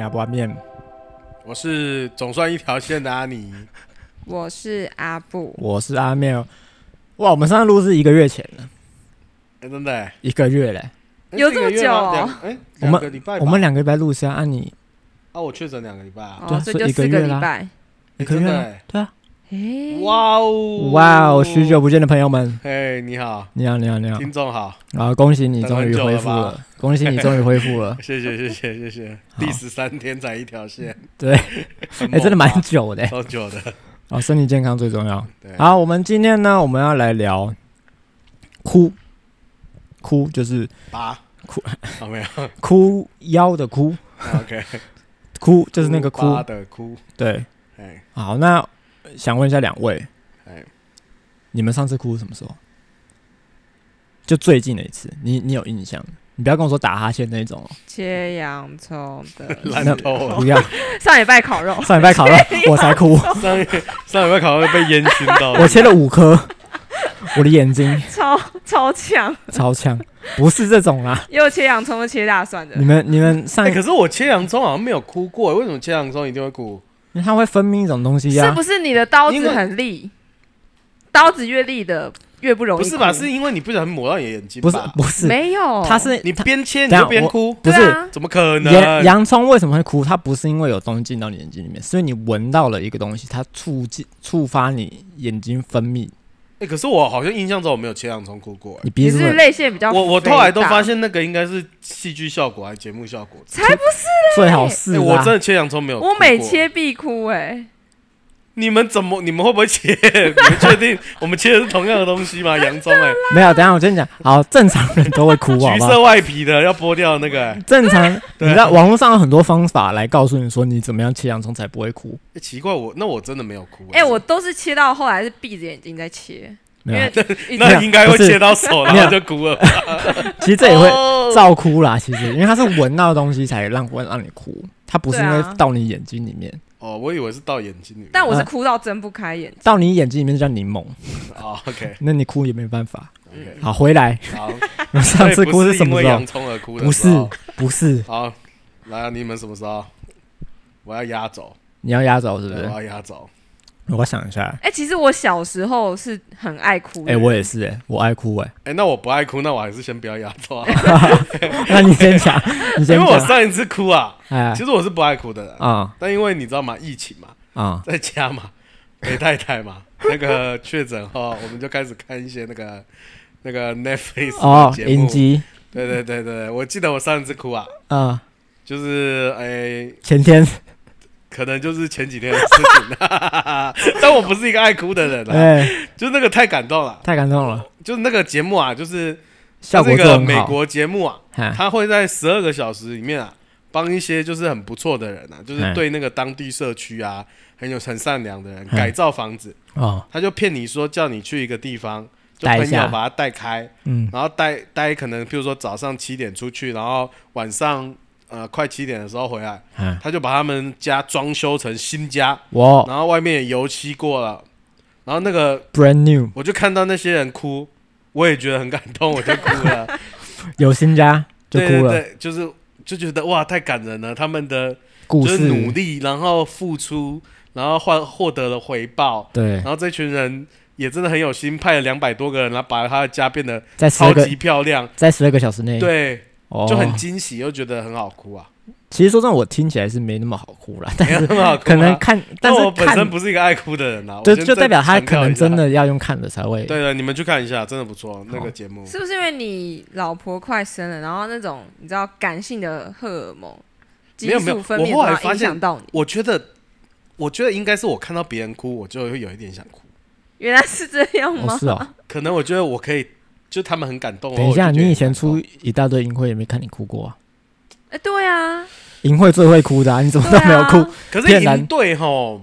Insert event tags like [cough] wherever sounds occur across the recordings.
阿布阿面，我是总算一条线的阿尼，我是阿布，我是阿妙。哇，我们上次录是一个月前了，哎、欸，真的、欸，一个月嘞、欸，有这么久、哦？哎、欸，我们我们两个礼拜录是啊，你啊，我确诊两个礼拜啊，哦，所以就四个礼拜，一个月，对啊。欸、哇哦！哇哦！许久不见的朋友们，嘿，你好，你好，你好，你好，听众好，啊，恭喜你终于恢复了，了恭喜你终于恢复了，[laughs] 谢谢，谢谢，谢谢。第十三天才一条线，[laughs] 对，哎、欸，真的蛮久的，超久的。哦，身体健康最重要。好，我们今天呢，我们要来聊哭，哭就是拔。哭，好没有？[laughs] 哭腰的哭，OK，哭就是那个哭。的哭，对，哎。好，那。想问一下两位，哎，你们上次哭什么时候？就最近的一次，你你有印象？你不要跟我说打哈欠那种。切洋葱的 [laughs] 烂透了，不要。[laughs] 上礼拜烤肉，上礼拜烤肉，我才哭。[laughs] 上上礼拜烤肉被烟熏到，我切了五颗，我的眼睛超超强，超强，不是这种啦。又切洋葱又切大蒜的。你们你们上、欸，可是我切洋葱好像没有哭过，为什么切洋葱一定会哭？因为它会分泌一种东西呀、啊，是不是你的刀子很利？刀子越利的越不容易。不是吧？是因为你不小心抹到你的眼睛？不是，不是，没有。它是你边切你就边哭，不是？怎么可能？洋洋葱为什么会哭？它不是因为有东西进到你眼睛里面，是因为你闻到了一个东西，它触进触发你眼睛分泌。哎、欸，可是我好像印象中我没有切洋葱哭过、欸。你鼻子是泪腺比较……我我后来都发现那个应该是戏剧效果还是节目效果？才不是嘞！最好是、欸、我真的切洋葱没有我每切必哭哎、欸。你们怎么？你们会不会切？[laughs] 你们确定我们切的是同样的东西吗？洋葱哎、欸，没有。等下我跟你讲，好，正常人都会哭啊。[laughs] 橘色外皮的要剥掉那个、欸。正常，你知道网络上有很多方法来告诉你说你怎么样切洋葱才不会哭。欸、奇怪，我那我真的没有哭、欸。哎、欸，我都是切到后来是闭着眼睛在切，因为 [laughs] 那应该会切到手，然后就哭了。其实这也会照哭啦，其实因为它是闻到的东西才让会让你哭，它不是因为到你眼睛里面。哦，我以为是到眼睛里面，但我是哭到睁不开眼睛。到你眼睛里面就叫柠檬。哦，OK，[laughs] 那你哭也没办法。OK，好，回来。[laughs] 好，上次哭是什么时候？洋葱而哭的。不是，不是。好，来啊，你们什么时候？我要压轴。你要压轴是不是？我要压轴。我想一下，哎、欸，其实我小时候是很爱哭的，哎、欸，我也是、欸，哎，我爱哭、欸，哎，哎，那我不爱哭，那我还是先不要压轴。[laughs] [laughs] 那你先讲，你先讲，因为我上一次哭啊，哎，其实我是不爱哭的人啊、嗯，但因为你知道吗？疫情嘛，啊、嗯，在家嘛，陪太太嘛，那个确诊后，我们就开始看一些那个那个 Netflix 哦，影集，对对对对，我记得我上一次哭啊，啊、嗯，就是哎、欸，前天。可能就是前几天的事情，[laughs] 但我不是一个爱哭的人，哎，就那个太感动了，太感动了。就是那个节目啊，就是效果这个美国节目啊，他他会在十二个小时里面啊，帮一些就是很不错的人啊，就是对那个当地社区啊很有很善良的人改造房子。哦，他就骗你说叫你去一个地方，就朋友把他带开，嗯，然后带带可能譬如说早上七点出去，然后晚上。呃，快七点的时候回来，他就把他们家装修成新家，哇！然后外面也油漆过了，然后那个 brand new，我就看到那些人哭，我也觉得很感动，我就哭了。[laughs] 有新家就哭了，对，对，对，就是就觉得哇，太感人了，他们的就是努力，然后付出，然后换获得了回报，对。然后这群人也真的很有心，派了两百多个人，然后把他的家变得超级漂亮，在十二个小时内，对。就很惊喜，又觉得很好哭啊！其实说真的，我听起来是没那么好哭啦，[laughs] 但是那么好哭可能看，但是我本身不是一个爱哭的人啊，就就代表他可能真的要用看的才会。对了，你们去看一下，真的不错，那个节目是不是因为你老婆快生了，然后那种你知道感性的荷尔蒙激素分泌，我后来发现到你？我觉得，我觉得应该是我看到别人哭，我就会有一点想哭。原来是这样吗？是啊，可能我觉得我可以，就他们很感动。等一下，你以前出一大堆淫秽，也没看你哭过啊？哎、欸，对啊，营会最会哭的，啊，你怎么都没有哭？啊、可是营队吼，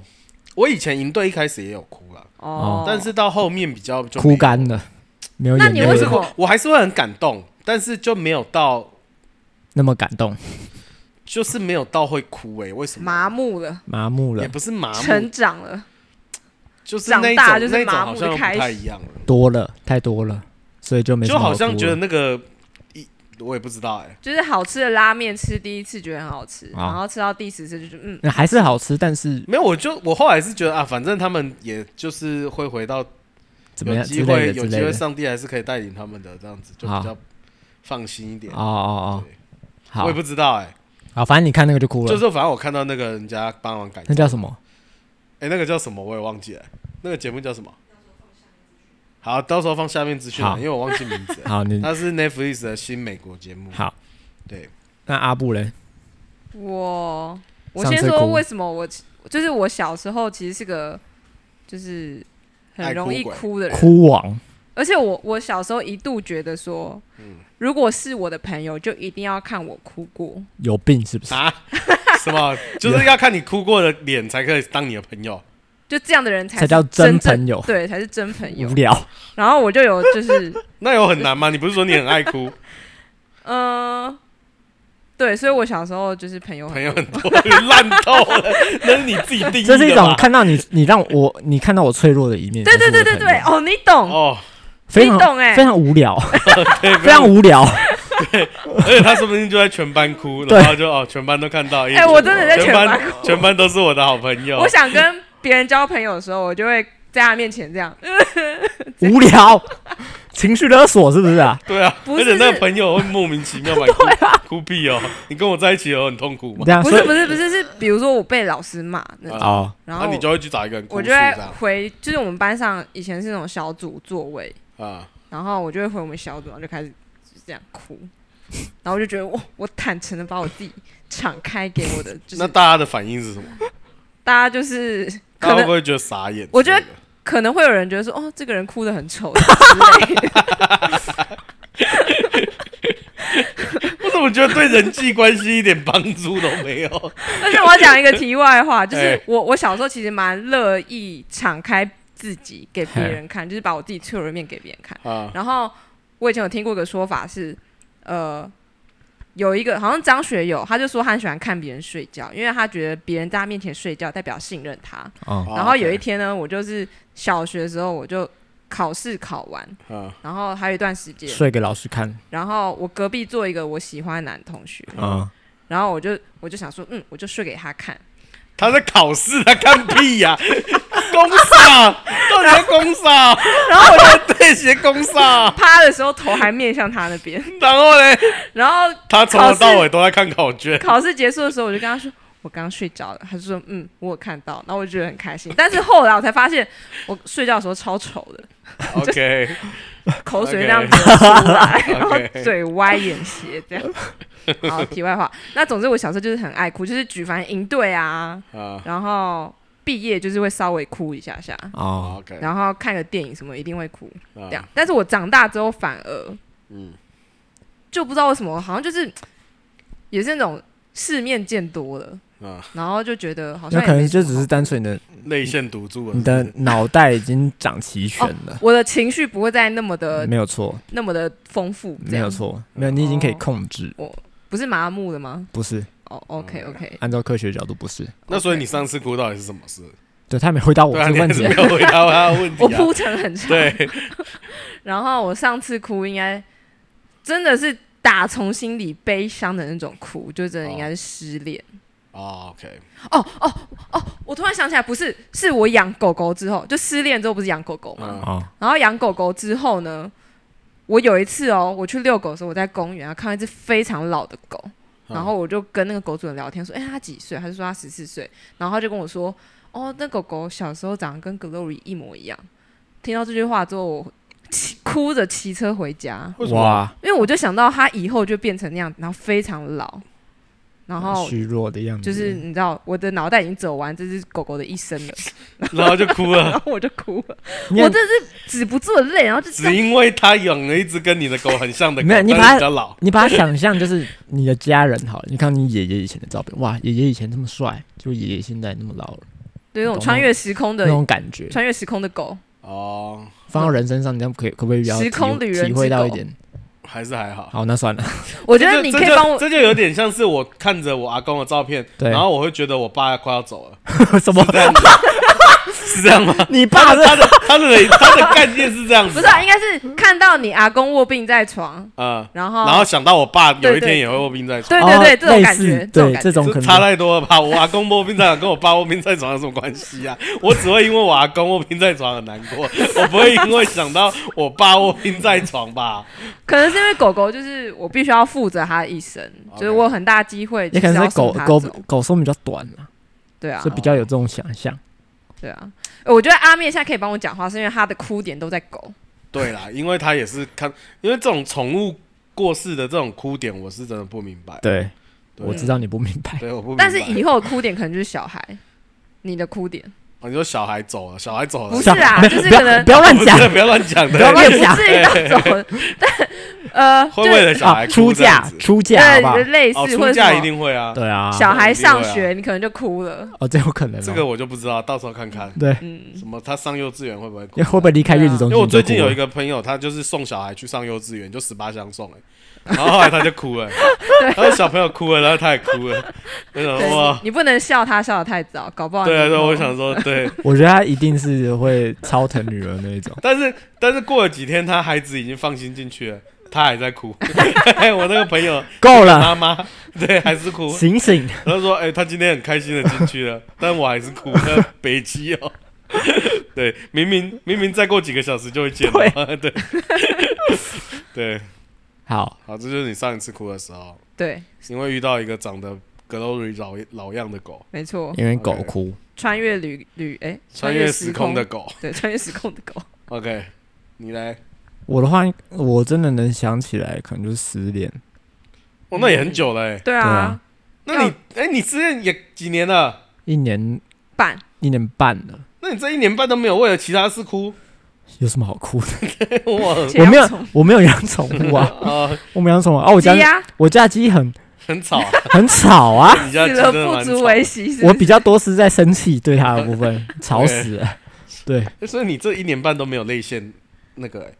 我以前淫队一开始也有哭了，哦，但是到后面比较就哭干了，没有眼泪。那你为什么？我还是会很感动，但是就没有到那么感动，就是没有到会哭哎、欸，为什么？麻木了，麻木了，也不是麻木，成长了，就是那种长大就是麻木的开始，好像不太一样了，多了太多了，所以就没就好像觉得那个一。我也不知道哎、欸，就是好吃的拉面，吃第一次觉得很好吃，啊、然后吃到第十次就觉得嗯，还是好吃，但是没有，我就我后来是觉得啊，反正他们也就是会回到怎么样，有机会有机会，上帝还是可以带领他们的，这样子就比较放心一点。哦哦哦，好，我也不知道哎、欸，好，反正你看那个就哭了，就是反正我看到那个人家帮忙改，那叫什么？哎、欸，那个叫什么？我也忘记了，那个节目叫什么？好，到时候放下面资讯，因为我忘记名字。[laughs] 好，你他是 Netflix 的新美国节目。好，对，那阿布嘞？我我先说为什么我就是我小时候其实是个就是很容易哭的人，哭王。而且我我小时候一度觉得说，嗯，如果是我的朋友，就一定要看我哭过。有病是不是？啊？什么？就是要看你哭过的脸才可以当你的朋友？就这样的人才才叫真朋友，对，才是真朋友。无聊。然后我就有就是，[laughs] 那有很难吗？你不是说你很爱哭？嗯，[laughs] 对，所以我小时候就是朋友朋友很多，烂透了。[laughs] 那是你自己定义的。这是一种看到你，你让我你看到我脆弱的一面。对对对对对，哦，你懂哦，非常懂哎，非常无聊，非常无聊。对，而且他说不定就在全班哭，然后就哦，全班都看到。哎，我真的在全班，全班都是我的好朋友。我想跟。别人交朋友的时候，我就会在他面前这样 [laughs] 无聊，情绪勒索是不是啊？对啊，而且那个朋友会莫名其妙把 [laughs] 哭哭屁哦。你跟我在一起有很痛苦吗？不是不是不是，是比如说我被老师骂那种，然后你就会去找一个人哭，我就会回，就是我们班上以前是那种小组座位啊，然后我就会回我们小组，然后就开始这样哭，然后我就觉得我我坦诚的把我自己敞开给我的，就是那大家的反应是什么？大家就是。他会不会觉得傻眼？我觉得可能会有人觉得说：“哦，这个人哭得很丑。”之类的。[laughs] 我怎么觉得对人际关系一点帮助都没有？但是我要讲一个题外话，就是我我小时候其实蛮乐意敞开自己给别人看，就是把我自己脆弱的面给别人看。然后我以前有听过一个说法是，呃。有一个好像张学友，他就说他很喜欢看别人睡觉，因为他觉得别人在他面前睡觉代表信任他。哦、然后有一天呢，我就是小学的时候，我就考试考完，哦、然后还有一段时间睡给老师看。然后我隔壁坐一个我喜欢的男同学，哦、然后我就我就想说，嗯，我就睡给他看。他在考试，他看屁呀、啊！公杀，到底在公杀？然后我就 [laughs] 对斜公杀，趴的时候头还面向他那边。[laughs] 然后呢？然后他从头到尾都在看考卷。考试结束的时候，我就跟他说：“我刚刚睡着了。”他就说：“嗯，我有看到。”然后我就觉得很开心。但是后来我才发现，我睡觉的时候超丑的。[laughs] OK，口水那样子出来，然后嘴歪眼斜这样。好，题外话，那总之我小时候就是很爱哭，就是举凡营队啊，然后毕业就是会稍微哭一下下。哦，然后看个电影什么一定会哭这样。但是我长大之后反而，嗯，就不知道为什么，好像就是也是那种世面见多了，然后就觉得好像那可能就只是单纯的泪腺堵住了，你的脑袋已经长齐全了，我的情绪不会再那么的没有错，那么的丰富，没有错，没有，你已经可以控制。我。不是麻木的吗？不是。哦，OK OK。按照科学角度，不是。那所以你上次哭到底是什么事？对，他没回答我的问题。没有回答我的问题。[laughs] 我铺陈很长。对。[laughs] 然后我上次哭，应该真的是打从心里悲伤的那种哭，就真的应该是失恋。哦，OK。哦哦哦！我突然想起来，不是，是我养狗狗之后，就失恋之后不是养狗狗吗？哦。然后养狗狗之后呢？我有一次哦，我去遛狗的时候，我在公园啊，看到一只非常老的狗，然后我就跟那个狗主人聊天，说：“哎、欸，它几岁？”他就说他十四岁，然后他就跟我说：“哦，那狗狗小时候长得跟 Glory 一模一样。”听到这句话之后，我骑 [laughs] 哭着骑车回家。哇！因为我就想到它以后就变成那样，然后非常老。然后虚弱的样子，就是你知道，我的脑袋已经走完这只狗狗的一生了，[laughs] [laughs] 然后就哭了，然后我就哭了，我这是止不住的泪，然后就只因为他养了一只跟你的狗很像的狗，没有，你把它，你把它想象就是你的家人好了，你看你爷爷以前的照片，哇，爷爷以前这么帅，就爷爷现在那么老了，对，那种穿越时空的那种感觉，穿越时空的狗。哦，放到人身上，你这样可以可不可以时空旅人体会到一点？还是还好，好，那算了。[laughs] 我觉得你可以帮我，这就有点像是我看着我阿公的照片，然后我会觉得我爸快要走了，[laughs] 什么？是这样吗？[laughs] 你爸他的他的他的概念是这样子，不是，啊应该是看到你阿公卧病在床，嗯，然后然后想到我爸有一天也会卧病在床，对对对，这种感觉，对这种可能差太多了吧？我阿公卧病在床跟我爸卧病在床有什么关系啊？[laughs] 我只会因为我阿公卧病在床很难过，我不会因为想到我爸卧病在床吧？可能是因为狗狗就是我必须要负责它的一生，就是我有很大机会，也可能是狗狗狗寿命比较短啊，对啊，就比较有这种想象。对啊，我觉得阿面现在可以帮我讲话，是因为他的哭点都在狗。对啦，因为他也是看，因为这种宠物过世的这种哭点，我是真的不明白。对，我知道你不明白。对，我不明白。但是以后的哭点可能就是小孩，你的哭点。你说小孩走了，小孩走了，不是啊，就是可能不要乱讲，不要乱讲，不要乱讲，[laughs] 至于到走，[laughs] 但呃，会为了小孩出嫁，出嫁对，类似出嫁一定会啊，对啊，小孩上学你可能就哭了，哦，这有可能，这个我就不知道，到时候看看，对，什么他上幼稚园会不会，会不会离开月子中心？因为我最近有一个朋友，他就是送小孩去上幼稚园，就十八相送哎。然后后来他就哭了，[laughs] 然后小朋友哭了，然后他也哭了。那种说哇，你不能笑他笑得太早，搞不好。对啊，对，我想说，[laughs] 对，我觉得他一定是会超疼女儿那一种。但是但是过了几天，他孩子已经放心进去了，他还在哭。[laughs] 我那个朋友够了，妈妈对还是哭，醒醒。他说，哎，他今天很开心的进去了，但我还是哭，北极哦。对，明明明明再过几个小时就会见了，对对。好好，这就是你上一次哭的时候。对，因为遇到一个长得 glory 老老样的狗。没错，因为狗哭。穿越旅旅哎，穿越时空的狗。[laughs] 对，穿越时空的狗。OK，你来。我的话，我真的能想起来，可能就是失恋。哦，那也很久了哎。对啊。那你哎，你失恋也几年了？一年半。一年半了。那你这一年半都没有为了其他事哭？有什么好哭的？[laughs] 我我没有，[laughs] 我没有养宠物啊！我没养宠物啊！我家我家鸡很很吵，[laughs] 很吵啊！死了不足为奇。我比较多是在生气对它的部分，吵死了。对，所以你这一年半都没有泪腺那个，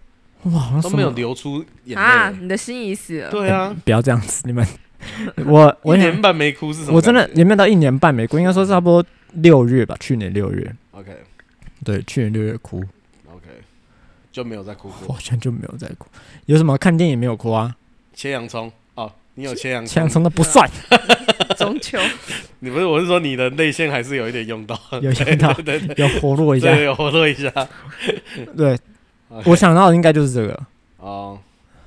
哇，都没有流出眼泪啊！你的心已死了。对啊，不要这样子，你们。我我一年半没哭是什么？我真的也没有到一年半没哭，应该说差不多六月吧，去年六月。OK，对，去年六月哭。就没有再哭过，好像就没有再哭。有什么看电影没有哭啊？切洋葱哦，你有切洋葱？切洋葱的不算。[laughs] 中秋，[laughs] 你不是，我是说你的内线还是有一点用到，[laughs] 有用到，对对，有活络一下，有活络一下。对，我想到的应该就是这个。哦，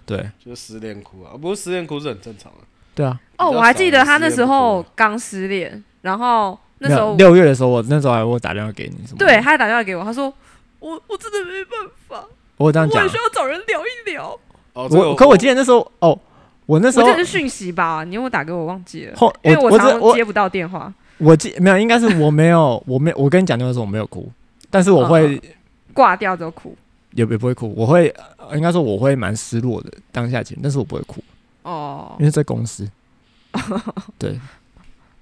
对，就失恋哭啊，不过失恋哭是很正常的。对啊。哦，我还记得他那时候刚失恋，然后那时候六月的时候，我那时候还我打电话给你，什么？对，他还打电话给我，他说我我真的没办法。我这样讲，我也需要找人聊一聊。哦，我可我记得那时候，哦，我那时候是讯息吧？你有没有打给我？忘记了。后，因为我常常接不到电话。我记没有，应该是我没有，[laughs] 我没，我跟你讲电话的时候我没有哭，但是我会挂掉之后哭，也也不会哭。我会应该说我会蛮失落的当下情，但是我不会哭。哦，因为在公司。[laughs] 对，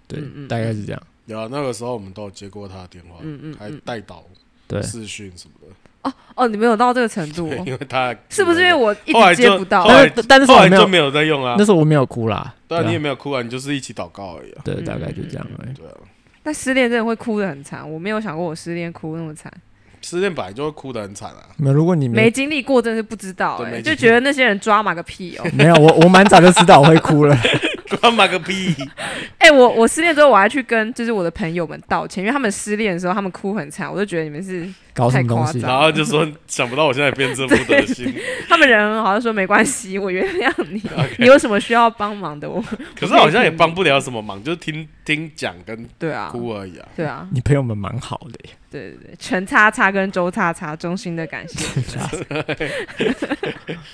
对，大概是这样。有啊，那个时候我们都有接过他的电话，嗯嗯，还带导对视讯什么的。哦哦，你没有到这个程度，[laughs] 因为他 [laughs] 是不是因为我一直接不到？但是但是后来就没有在用啊。那时候我没有哭啦，对啊，你也没有哭啊，你就是一起祷告而已。对，大概就这样而已。对啊，但失恋真的会哭的很惨，我没有想过我失恋哭那么惨。失恋本来就会哭得很惨啊。没有，如果你没经历过，真的是不知道，哎，就觉得那些人抓马个屁哦。没有，我我蛮早就知道我会哭了。[laughs] [laughs] 抓马个屁！[laughs] 哎，我我失恋之后，我还去跟就是我的朋友们道歉，因为他们失恋的时候，他们哭很惨，我就觉得你们是搞什么东西，然后就说想不到我现在变这副德行。他们人很好，像说没关系，我原谅你。[laughs] 你有什么需要帮忙的，我可是好像也帮不了什么忙，就是听听讲跟对啊哭而已啊。对啊，你朋友们蛮好的耶。对对对，陈叉叉跟周叉叉，衷心的感谢。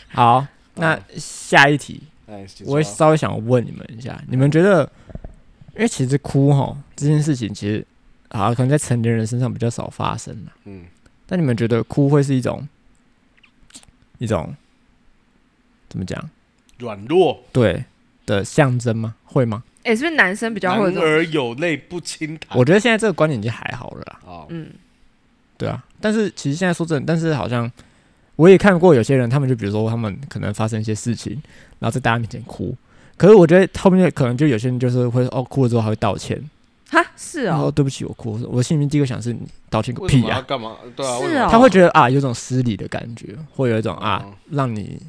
好，那下一题。我会稍微想问你们一下，你们觉得，因为其实哭哈这件事情，其实啊，可能在成年人身上比较少发生。嗯，但你们觉得哭会是一种一种怎么讲？软弱对的象征吗？会吗？哎，是不是男生比较会？男儿有泪不轻弹。我觉得现在这个观点已经还好了啦。哦，嗯，对啊，但是其实现在说真的，但是好像。我也看过有些人，他们就比如说他们可能发生一些事情，然后在大家面前哭。可是我觉得后面可能就有些人就是会哦，哭了之后还会道歉哈，是啊。哦，对不起，我哭。我心里面第一个想是你道歉个屁呀，干嘛？对啊，是啊。他会觉得啊，有种失礼的感觉，会有一种啊，让你。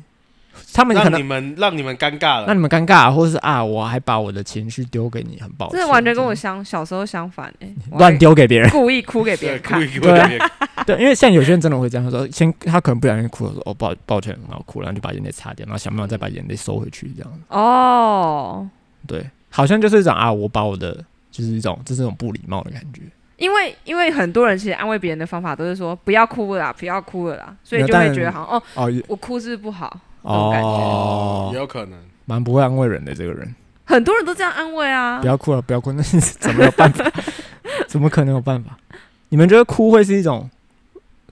他们可能让你们让你们尴尬了，让你们尴尬，或是啊，我还把我的情绪丢给你，很抱歉。这完全跟我相小时候相反哎，[laughs] 乱丢给别人，故意哭给别人看，对 [laughs] 对，因为像有些人真的会这样说，先他可能不小心哭了，说哦抱抱歉，然后哭，然后就把眼泪擦掉，然后想办法再把眼泪收回去，这样。哦，对，好像就是一种啊，我把我的就是一种这是一种不礼貌的感觉。因为因为很多人其实安慰别人的方法都是说不要哭了啦，不要哭了啦，所以就会觉得好像哦哦，我哭是不好。哦，也有可能，蛮不会安慰人的这个人，很多人都这样安慰啊。不要哭了，不要哭，[laughs] 那是怎么有办法？[laughs] 怎么可能有办法？你们觉得哭会是一种？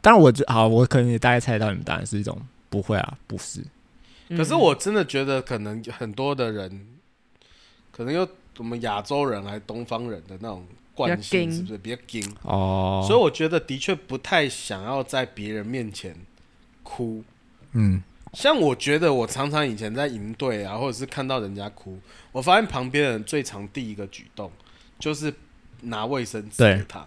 当然，我觉好，我可能也大概猜到你们答案是一种不会啊，不是。可是我真的觉得，可能很多的人，可能有我们亚洲人还是东方人的那种惯性，是不是比较硬哦？所以我觉得的确不太想要在别人面前哭，嗯。像我觉得，我常常以前在营队啊，或者是看到人家哭，我发现旁边人最常第一个举动就是拿卫生纸给他。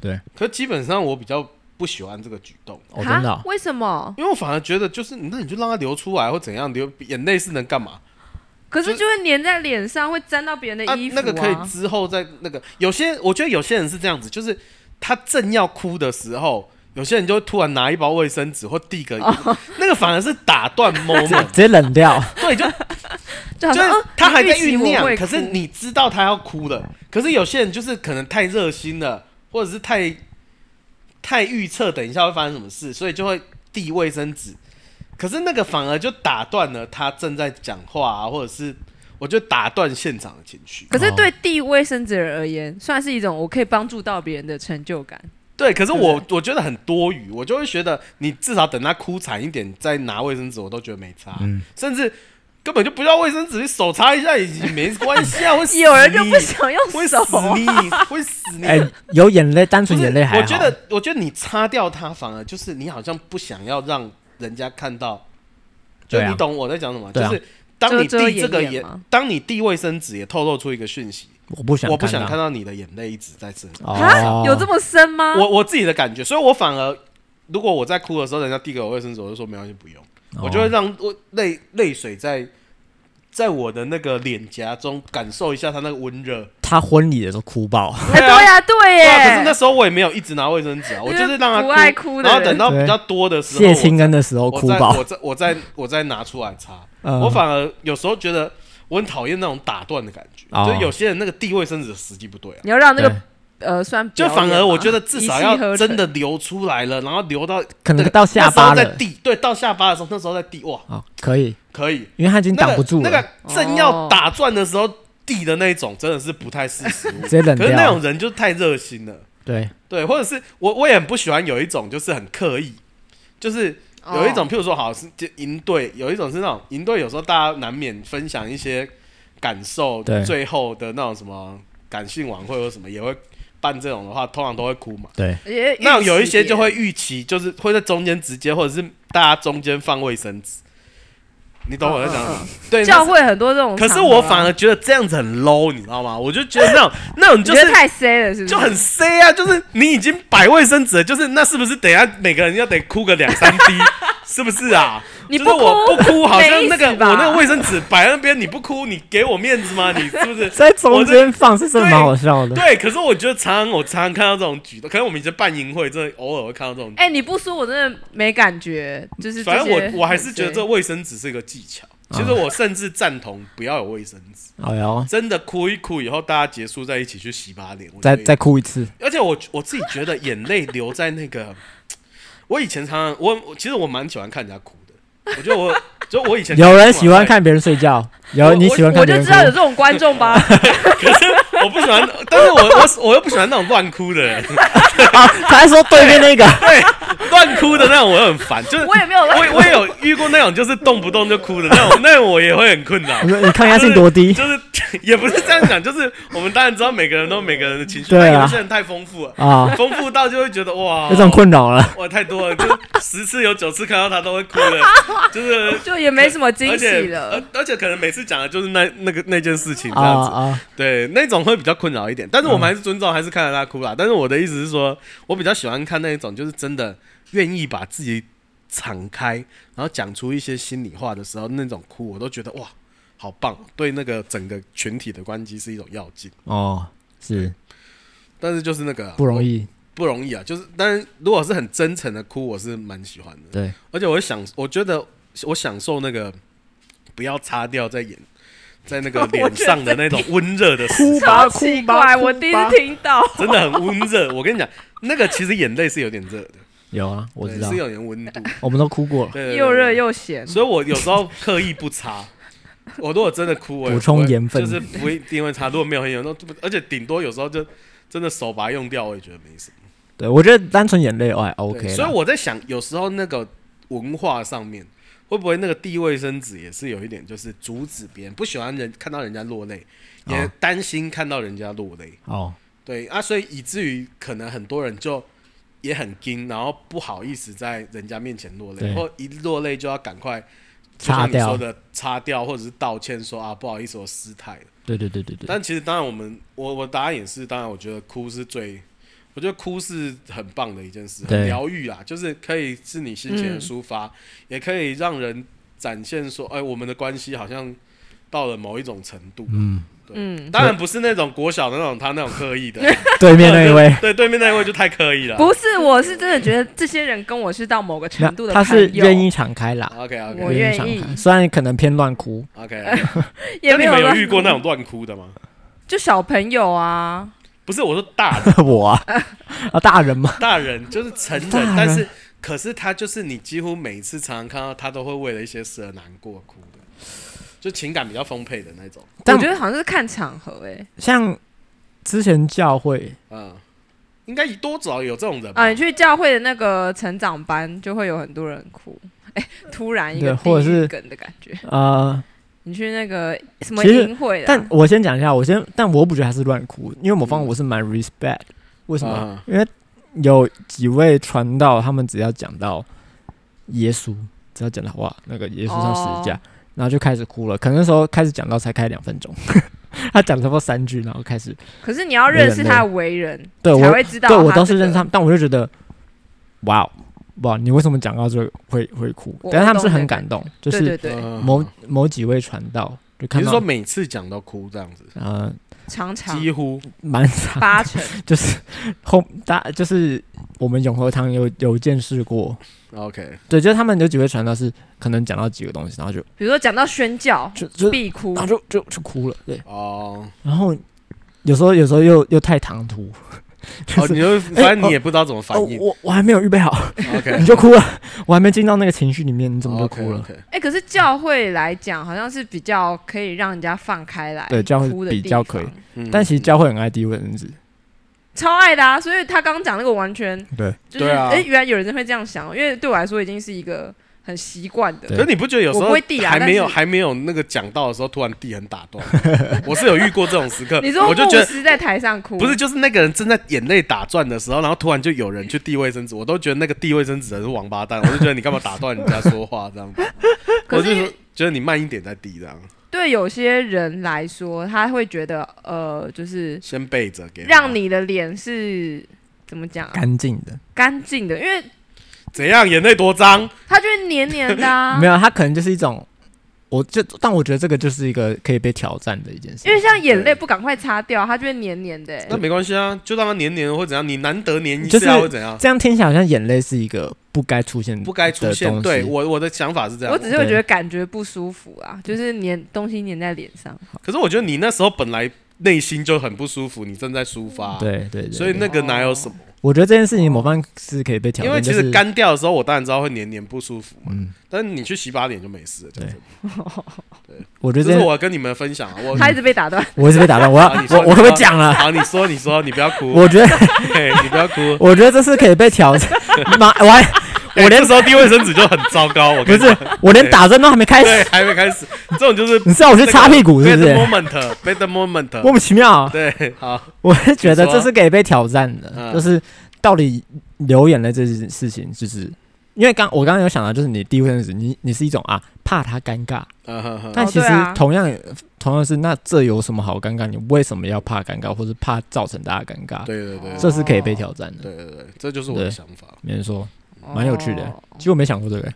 对。对。可基本上我比较不喜欢这个举动。哦，真的？为什么？因为我反而觉得，就是那你就让他流出来或怎样，流眼泪是能干嘛？可是就会粘在脸上，会沾到别人的衣服啊。那个可以之后再那个。有些我觉得有些人是这样子，就是他正要哭的时候。有些人就会突然拿一包卫生纸或递个，oh. 那个反而是打断 moment，[laughs] 直接冷掉。对，就就是他还在酝酿，可是你知道他要哭了。可是有些人就是可能太热心了，或者是太太预测等一下会发生什么事，所以就会递卫生纸。可是那个反而就打断了他正在讲话啊，或者是我就打断现场的情绪。可是对递卫生纸而言，算是一种我可以帮助到别人的成就感。对，可是我我觉得很多余，我就会觉得你至少等他哭惨一点再拿卫生纸，我都觉得没差，嗯、甚至根本就不要卫生纸，你手擦一下已经没关系啊。[laughs] 会死有人就不想用手，会死你，[laughs] 会死你。欸、有眼泪，单纯眼泪还好。我觉得，我觉得你擦掉它，反而就是你好像不想要让人家看到，就你懂我在讲什么，就是。当你递这个眼，当你递卫生纸，也透露出一个讯息。我不想，我不想看到你的眼泪一直在这里。啊，有这么深吗？我我自己的感觉，所以我反而，如果我在哭的时候，人家递给我卫生纸，我就说没关系，不用。我就会让我泪泪水在。在我的那个脸颊中感受一下他那个温热。他婚礼的时候哭爆。对呀，对耶。可是那时候我也没有一直拿卫生纸啊，我就是让他不爱哭，然后等到比较多的时候，谢青恩的时候哭爆，我再我再我再拿出来擦。我反而有时候觉得我很讨厌那种打断的感觉，就是有些人那个递卫生纸的时机不对啊。你要让那个。呃，算就反而我觉得至少要真的流出来了，然后流到可能到下巴了，在递，对，到下巴的时候，那时候在递，哇，哦，可以，可以，因为他已经挡不住了。那个正要打转的时候递的那种，真的是不太适时。[laughs] 直接冷掉。可是那种人就太热心了，对对，或者是我我也很不喜欢有一种就是很刻意，就是有一种譬如说好是就营队，有一种是那种营队，有时候大家难免分享一些感受，最后的那种什么感性晚会或什么也会。办这种的话，通常都会哭嘛。对，那有一些就会预期，就是会在中间直接，或者是大家中间放卫生纸。你懂我在讲什么？对，教会很多这种。可是我反而觉得这样子很 low，你知道吗？我就觉得那种那种就是太 C 了，是不是？就很 C 啊！就是你已经摆卫生纸了，就是那是不是等下每个人要得哭个两三滴？是不是啊？[laughs] 你不哭，我不哭，好像那个我那个卫生纸摆在那边，你不哭，你给我面子吗？你是不是 [laughs] 在中间放？是真的蛮好笑的。对，可是我觉得常常我常常看到这种举动，可能我们以前办营会，真的偶尔会看到这种。哎，你不说我真的没感觉，就是反正我我还是觉得这卫生纸是一个技巧。其实我甚至赞同不要有卫生纸。哎呦，真的哭一哭以后，大家结束在一起去洗把脸，再再哭一次。而且我我自己觉得眼泪留在那个，我以前常常我其实我蛮喜欢看人家哭的。我觉得我 [laughs] 就我以前有人喜欢看别人睡觉，有你喜欢看我就知道有这种观众吧。[laughs] 可是 [laughs] 我不喜欢，但是我我我又不喜欢那种乱哭的人。他还说对面那个 [laughs] 对。乱哭的那种我很烦，就是我也没有，我我也有遇过那种就是动不动就哭的那种，[laughs] 那种我也会很困扰。你抗压性多低？就是也不是这样讲，就是我们当然知道每个人都有每个人的情绪，但有些人太丰富了啊，丰富到就会觉得哇，有种困扰了，哇太多了，就十次有九次看到他都会哭的，就是就也没什么惊喜了，而且可能每次讲的就是那那个那件事情这样子，啊对，那种会比较困扰一点。但是我们还是尊重，还是看着他哭啦。但是我的意思是说，我比较喜欢看那一种，就是真的愿意把自己敞开，然后讲出一些心里话的时候，那种哭，我都觉得哇，好棒！对那个整个群体的关机是一种要紧哦。是，但是就是那个不容易，不容易啊。就是，但是如果是很真诚的哭，我是蛮喜欢的。对，而且我想，我觉得我享受那个不要擦掉在眼。在那个 [laughs] 脸上的那种温热的 [laughs] 哭吧，哭吧，我第一次听到，真的很温热。我跟你讲，那个其实眼泪是有点热的。有啊，我知道是有点温度。我们都哭过了，又热又咸。所以我有时候刻意不擦。我如果真的哭，我补充盐分，就是不一定会擦。如果没有很严重，而且顶多有时候就真的手把它用掉，我也觉得没什么。对，我觉得单纯眼泪还 OK。所以我在想，有时候那个文化上面。会不会那个地卫生纸也是有一点，就是阻止别人不喜欢人看到人家落泪，也担心看到人家落泪。哦，对啊，所以以至于可能很多人就也很惊，然后不好意思在人家面前落泪，或一落泪就要赶快擦掉，说的擦掉，或者是道歉说啊不好意思我失态了。对对对对对。但其实当然我们我我答案也是，当然我觉得哭是最。我觉得哭是很棒的一件事，很疗愈啊，就是可以是你心情的抒发，嗯、也可以让人展现说，哎，我们的关系好像到了某一种程度。嗯，对，嗯，当然不是那种国小的那种他那种刻意的，[laughs] 对面那一位，[laughs] 对，对面那一位就太刻意了。不是，我是真的觉得这些人跟我是到某个程度的，他是愿意敞开啦。OK OK，我愿意，虽然可能偏乱哭。OK，也没有你们有遇过那种乱哭的吗？就小朋友啊。不是我说大人，[laughs] 我啊，啊大人吗？大人就是成人，人但是可是他就是你几乎每次常常看到他都会为了一些事而难过哭的，就情感比较丰沛的那种。但我觉得好像是看场合哎、欸，像之前教会，嗯，应该多少有这种人啊。你去教会的那个成长班，就会有很多人哭。哎、欸，突然一个或者是梗的感觉啊。呃你去那个什么音会？但我先讲一下，我先，但我不觉得他是乱哭，因为某方我是蛮 respect。为什么？因为有几位传道，他们只要讲到耶稣，只要讲到话，那个耶稣上十字架，然后就开始哭了。可能那时候开始讲到才开两分钟，[laughs] 他讲差不多三句，然后开始。可是你要认识他的为人，对，我会知道。对我都是认识他，但我就觉得，哇哦。哇，你为什么讲到这会会哭？但是他们是很感动，就是某某几位传道，就看到。你是说每次讲到哭这样子？嗯，常常几乎蛮长，八成 [laughs] 就是后大就是我们永和堂有有见识过。OK，对，就是他们有几位传道是可能讲到几个东西，然后就比如说讲到宣教，就就必哭，然后就就就哭了。对哦，然后有时候有时候又又太唐突。[laughs] 哦，你就反正你也不知道怎么反应，我我还没有预备好，OK，[laughs] 你就哭了，我还没进到那个情绪里面，你怎么就哭了？哎，可是教会来讲，好像是比较可以让人家放开来，对，教会比较可以，但其实教会很爱递卫生纸，超爱的啊！所以他刚刚讲那个完全对，就是哎，原来有人会这样想，因为对我来说已经是一个。很习惯的，可是你不觉得有时候还没有还没有那个讲到的时候，突然地很打断？[laughs] 我是有遇过这种时刻，[laughs] 你说我就觉得在台上哭，不是就是那个人正在眼泪打转的时候，然后突然就有人去递卫生纸，我都觉得那个递卫生纸的人是王八蛋，我就觉得你干嘛打断人家说话这样子？[laughs] 我就觉得你慢一点再递这样。对有些人来说，他会觉得呃，就是先备着给，让你的脸是怎么讲？干净的，干净的，因为。怎样？眼泪多脏？它就是黏黏的、啊。[laughs] 没有，它可能就是一种，我就但我觉得这个就是一个可以被挑战的一件事。因为像眼泪不赶快擦掉，它就会黏黏的。那没关系啊，就让它黏黏的或怎样。你难得黏一下会怎样？这样听起来好像眼泪是一个不该出现、不该出现。对我我的想法是这样，我只是会觉得感觉不舒服啊，就是黏东西黏在脸上。可是我觉得你那时候本来内心就很不舒服，你正在抒发，对对，所以那个哪有什么？我觉得这件事情某方是可以被调整，因为其实干掉的时候，我当然知道会黏黏不舒服嘛。嗯，但是你去洗把脸就没事了。对，对，我觉得这是我跟你们分享啊。我他一直被打断，[laughs] 我一直被打断。我要我我可不可以讲了？好，你说你说，你不要哭。我觉得 [laughs] 你不要哭。我觉得这是可以被调整。[laughs] 妈，我还我连时候递卫生纸就很糟糕。[laughs] 我不是，我连打针都还没开始，还没开始。这种就是 [laughs] 你知道我去擦屁股是不是 moment，bad moment，莫名其妙。对，好，我是觉得这是可以被挑战的，就是。到底流眼泪这件事情，就是因为刚我刚刚有想到，就是你递卫生纸，你你是一种啊怕他尴尬，但其实同样同样是那这有什么好尴尬？你为什么要怕尴尬，或是怕造成大家尴尬？对对对，这是可以被挑战的。对对对，这就是我的想法。没人说，蛮有趣的。其实我没想过这个，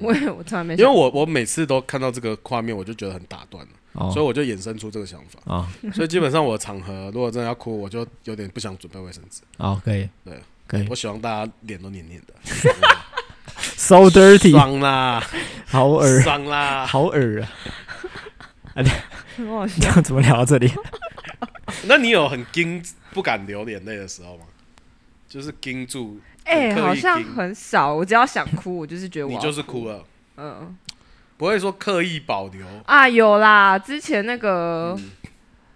我也我从来没，因为我我每次都看到这个画面，我就觉得很打断了，所以我就衍生出这个想法啊。所以基本上我的场合如果真的要哭，我就有点不想准备卫生纸。好，可以，对，可以。我希望大家脸都黏黏的。[laughs] So dirty，[laughs] 爽啦，好耳，爽啦，好恶啊！[laughs] 哎，这样怎么聊到这里？那你有很惊不敢流眼泪的时候吗？就是惊住，哎，好像很少。我只要想哭，我就是觉得我你就是哭了，嗯，不会说刻意保留啊。有啦，之前那个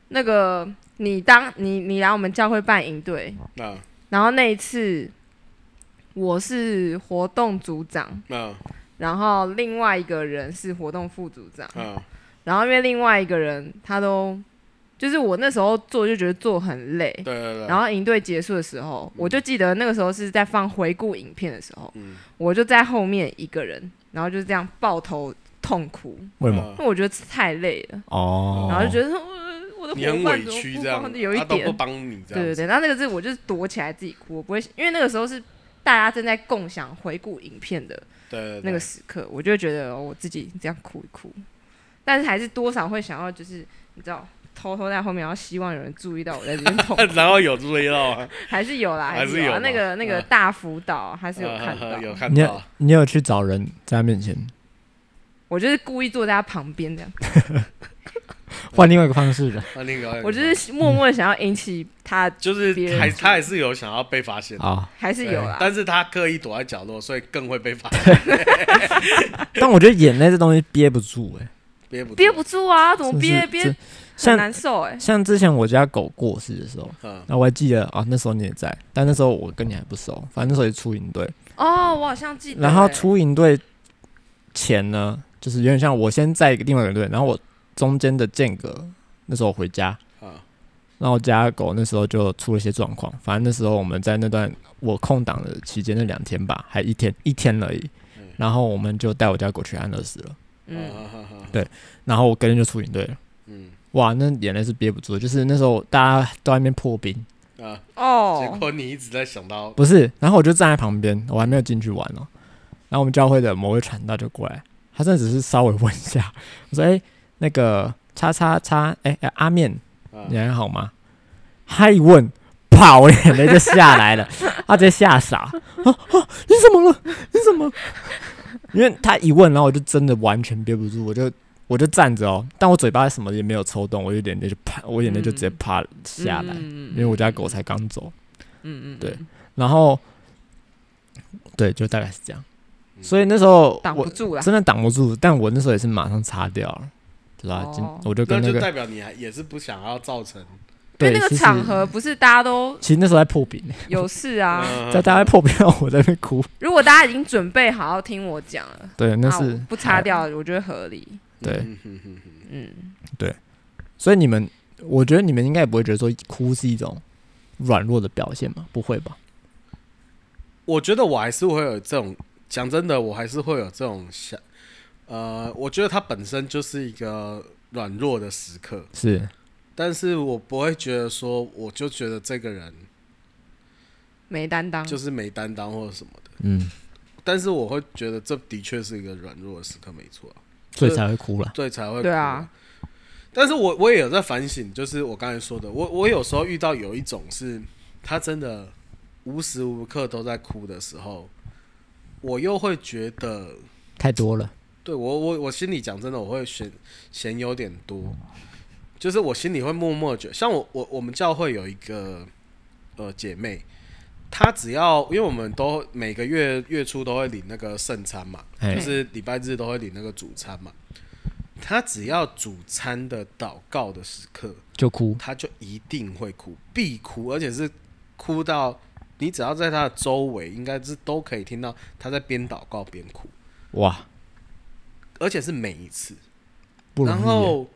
那个，你当你你来我们教会办营队，然后那一次。我是活动组长，嗯，然后另外一个人是活动副组长，嗯，然后因为另外一个人他都，就是我那时候做就觉得做很累，对对对，然后营队结束的时候，我就记得那个时候是在放回顾影片的时候，我就在后面一个人，然后就这样抱头痛哭，为什么？因为我觉得太累了，哦，然后就觉得说，我的伙伴怎么不帮？有一点不帮你，对对对，然后那个是我就是躲起来自己哭，我不会，因为那个时候是。大家正在共享回顾影片的那个时刻，我就觉得我自己这样哭一哭，但是还是多少会想要，就是你知道，偷偷在后面，然后希望有人注意到我在这边 [laughs] 痛。然后有注意到吗？还是有啦，还是有那个那个大辅导，还是有看到，有看到。你有去找人在他面前？我就是故意坐在他旁边这样。[laughs] 换另外一个方式的，换另外一个，我就是默默的想要引起他，就是还他还是有想要被发现啊，还是有啦，但是他刻意躲在角落，所以更会被发现。[laughs] 但我觉得眼泪这东西憋不住哎，憋不憋不住啊，怎么憋憋很难受哎。像之前我家狗过世的时候，那我还记得啊，那时候你也在，但那时候我跟你还不熟，反正那时候也出营队哦，我好像记得。然后出营队前呢，就是有点像我先在一个另外一个队，然后我。中间的间隔，那时候回家，啊，然后我家狗那时候就出了一些状况。反正那时候我们在那段我空档的期间，那两天吧，还一天一天而已。嗯、然后我们就带我家狗去安乐死了。嗯，对。然后我跟人就出营队了。嗯，哇，那眼泪是憋不住，就是那时候大家都在那边破冰。啊哦，结果你一直在想到不是？然后我就站在旁边，我还没有进去玩哦。然后我们教会的某位传道就过来，他真的只是稍微问一下，我说：“哎、欸。”那个叉叉叉，哎、欸、哎、欸，阿面，你还好吗？他一问，啪，我眼泪就下来了，他直接吓傻，[laughs] 啊啊，你怎么了？你怎么？因为他一问，然后我就真的完全憋不住，我就我就站着哦，但我嘴巴什么也没有抽动，我有点泪就啪，我眼泪就直接啪下来，嗯、因为我家狗才刚走，嗯嗯，对，然后对，就大概是这样，所以那时候挡不住了，真的挡不住，但我那时候也是马上擦掉了。对吧？我就跟那个代表你还也是不想要造成，对那个场合不是大家都其实那时候在破冰，[laughs] 有事啊，[laughs] 在大家在破冰，我在那边哭。如果大家已经准备好要听我讲了，对，那是不擦掉，我觉得合理。对，嗯，对。所以你们，我觉得你们应该也不会觉得说哭是一种软弱的表现吧？不会吧？我觉得我还是会有这种，讲真的，我还是会有这种想。呃，我觉得它本身就是一个软弱的时刻，是，但是我不会觉得说，我就觉得这个人没担当，就是没担当或者什么的，嗯，但是我会觉得这的确是一个软弱的时刻，没错，所以才会哭了，对，才会哭，对啊，但是我我也有在反省，就是我刚才说的，我我有时候遇到有一种是，他真的无时无刻都在哭的时候，我又会觉得太多了。对我我我心里讲真的，我会嫌嫌有点多，就是我心里会默默觉得，像我我我们教会有一个呃姐妹，她只要因为我们都每个月月初都会领那个圣餐嘛，就是礼拜日都会领那个主餐嘛，她只要主餐的祷告的时刻就哭，她就一定会哭，必哭，而且是哭到你只要在她的周围，应该是都可以听到她在边祷告边哭，哇。而且是每一次，然后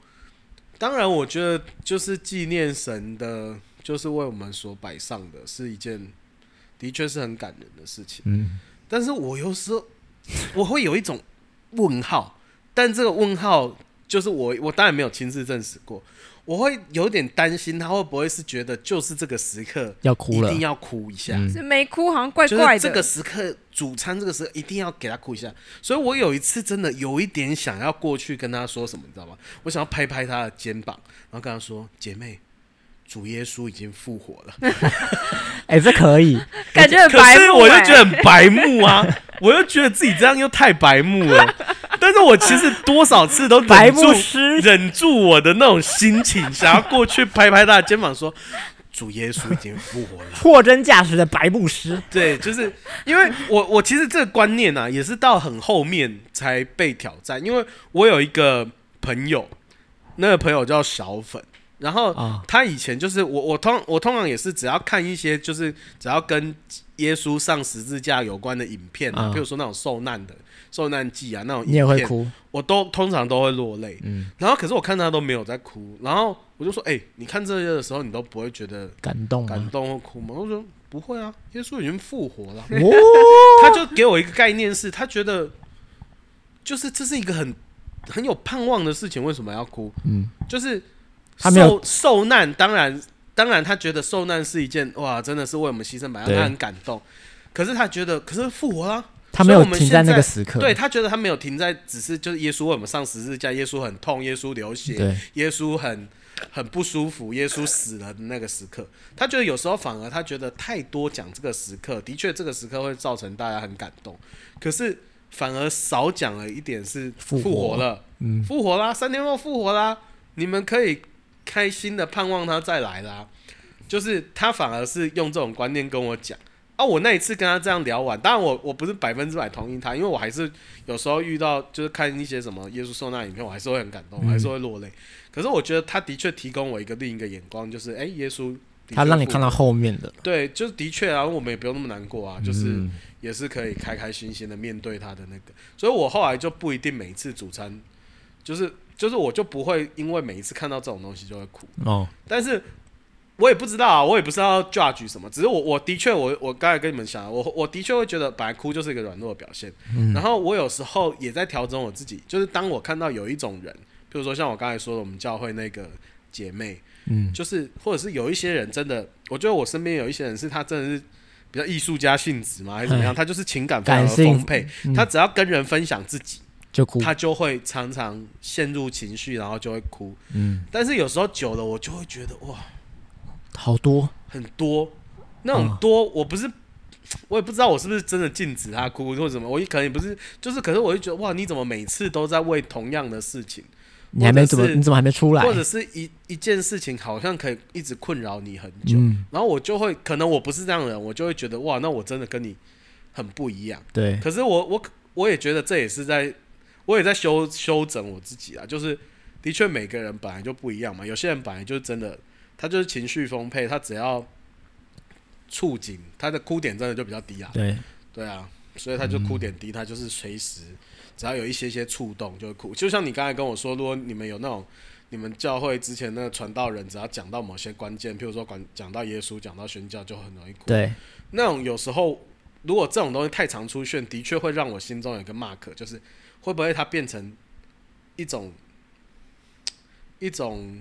当然，我觉得就是纪念神的，就是为我们所摆上的，是一件的确是很感人的事情。嗯，但是我有时候我会有一种问号，但这个问号就是我我当然没有亲自证实过。我会有点担心，他会不会是觉得就是这个时刻要哭了，一定要哭一下？是没哭，好像怪怪的。这个时刻，主餐这个时候一定要给他哭一下。所以我有一次真的有一点想要过去跟他说什么，你知道吗？我想要拍拍他的肩膀，然后跟他说：“姐妹，主耶稣已经复活了。[laughs] ”哎，这可以，感觉很白目，可是我就觉得很白目啊！[laughs] 我又觉得自己这样又太白目了。[laughs] 但是我其实多少次都忍住白忍住我的那种心情，想要过去拍拍他的肩膀，说：“主耶稣已经复活了。[laughs] ”货真价实的白布师。对，就是因为我我其实这个观念啊，也是到很后面才被挑战。因为我有一个朋友，那个朋友叫小粉，然后他以前就是我我通我通常也是只要看一些就是只要跟耶稣上十字架有关的影片啊，比如说那种受难的。受难记啊，那种，你也会哭，我都通常都会落泪。嗯，然后可是我看他都没有在哭，然后我就说：“哎、欸，你看这些的时候，你都不会觉得感动、感动或哭吗？”我说：“不会啊，耶稣已经复活了。” [laughs] 他就给我一个概念是，他觉得就是这是一个很很有盼望的事情，为什么要哭？嗯，就是受受难，当然当然，他觉得受难是一件哇，真的是为我们牺牲，把他很感动。可是他觉得，可是复活了。他没有停在那个时刻，对，他觉得他没有停在，只是就是耶稣为我们上十字架，耶稣很痛，耶稣流血，耶稣很很不舒服，耶稣死了的那个时刻，他觉得有时候反而他觉得太多讲这个时刻，的确这个时刻会造成大家很感动，可是反而少讲了一点是复活。了，嗯，复活啦，三天后复活啦，你们可以开心的盼望他再来啦，就是他反而是用这种观念跟我讲。啊，我那一次跟他这样聊完，当然我我不是百分之百同意他，因为我还是有时候遇到就是看一些什么耶稣受难影片，我还是会很感动，我还是会落泪。嗯、可是我觉得他的确提供我一个另一个眼光，就是哎、欸，耶稣他让你看到后面的，对，就是的确啊，我们也不用那么难过啊，就是也是可以开开心心的面对他的那个。所以我后来就不一定每一次主餐，就是就是我就不会因为每一次看到这种东西就会哭哦，但是。我也不知道啊，我也不知道 judge 什么，只是我我的确我我刚才跟你们讲，我我的确会觉得本来哭就是一个软弱的表现，嗯、然后我有时候也在调整我自己，就是当我看到有一种人，比如说像我刚才说的我们教会那个姐妹，嗯，就是或者是有一些人真的，我觉得我身边有一些人是他真的是比较艺术家性质嘛，还是怎么样，嘿他就是情感非常的丰沛，嗯、他只要跟人分享自己就哭，他就会常常陷入情绪，然后就会哭，嗯，但是有时候久了，我就会觉得哇。好多很多，那种多，我不是，我也不知道我是不是真的禁止他哭或者什么，我可能也不是，就是，可是我就觉得哇，你怎么每次都在为同样的事情，你还没怎么，你怎么还没出来？或者是一一件事情好像可以一直困扰你很久，嗯、然后我就会，可能我不是这样的人，我就会觉得哇，那我真的跟你很不一样。对，可是我我我也觉得这也是在，我也在修修整我自己啊，就是的确每个人本来就不一样嘛，有些人本来就真的。他就是情绪丰沛，他只要触景，他的哭点真的就比较低啊。对，对啊，所以他就哭点低，嗯、他就是随时只要有一些些触动就会哭。就像你刚才跟我说，如果你们有那种你们教会之前那个传道人，只要讲到某些关键，譬如说讲讲到耶稣，讲到宣教，就很容易哭。对，那种有时候如果这种东西太常出现，的确会让我心中有一个 mark，就是会不会它变成一种一种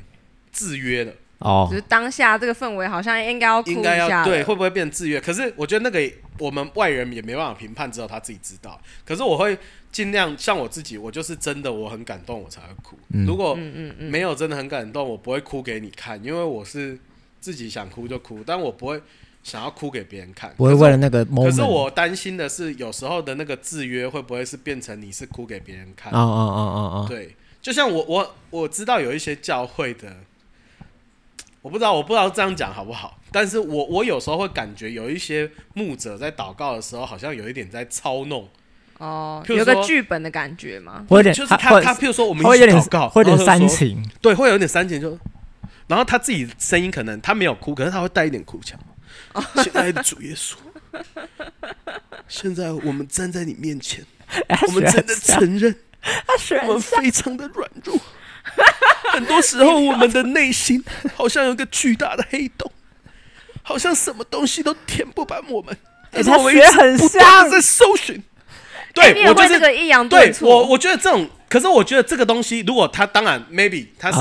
制约的。哦，就是当下这个氛围好像应该要哭一下，应该要对，会不会变制约？可是我觉得那个我们外人也没办法评判，只有他自己知道。可是我会尽量像我自己，我就是真的我很感动，我才会哭。嗯、如果没有真的很感动，我不会哭给你看，因为我是自己想哭就哭，但我不会想要哭给别人看。不会为了那个 moment。可是我担心的是，有时候的那个制约会不会是变成你是哭给别人看？哦哦哦哦哦，对，就像我我我知道有一些教会的。我不知道，我不知道这样讲好不好，但是我我有时候会感觉有一些牧者在祷告的时候，好像有一点在操弄哦，有个剧本的感觉吗？会有点，就是他他，譬如说我们一起祷告，会有点煽情，对，会有点煽情，就然后他自己声音可能他没有哭，可是他会带一点哭腔。亲爱的主耶稣，现在我们站在你面前，我们真的承认，我们非常的软弱。[laughs] 很多时候，我们的内心好像有个巨大的黑洞，好像什么东西都填不满我们。欸、他学很像在搜寻。对，欸、我就是这个抑扬顿挫。对，我我觉得这种可是我觉得这个东西，如果他当然 maybe 他是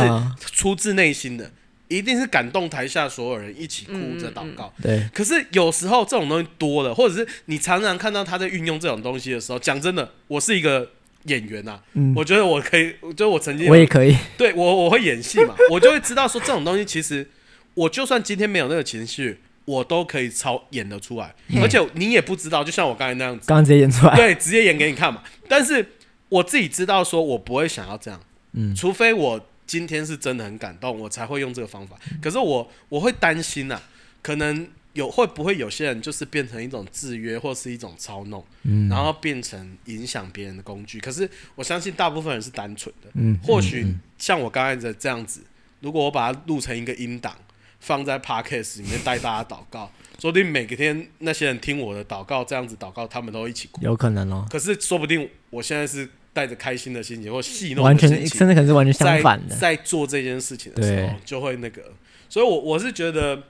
出自内心的，一定是感动台下所有人一起哭着祷告。对。可是有时候这种东西多了，或者是你常常看到他在运用这种东西的时候，讲真的，我是一个演员呐，我觉得我可以，我觉得我曾经我也可以，[laughs] 对我我会演戏嘛，[laughs] 我就会知道说这种东西其实，我就算今天没有那个情绪。我都可以超演得出来，而且你也不知道，就像我刚才那样子，刚刚直接演出来，对，直接演给你看嘛。但是我自己知道，说我不会想要这样，嗯，除非我今天是真的很感动，我才会用这个方法。可是我我会担心呐，可能有会不会有些人就是变成一种制约或是一种操弄，嗯，然后变成影响别人的工具。可是我相信大部分人是单纯的，嗯，或许像我刚才的这样子，如果我把它录成一个音档。放在 Podcast 里面带大家祷告，[laughs] 说不定每个天那些人听我的祷告，这样子祷告，他们都一起哭。有可能哦。可是说不定我现在是带着开心的心情或戏弄，完全甚至可能是完全相反的。在做这件事情的时候，就会那个。所以我，我我是觉得，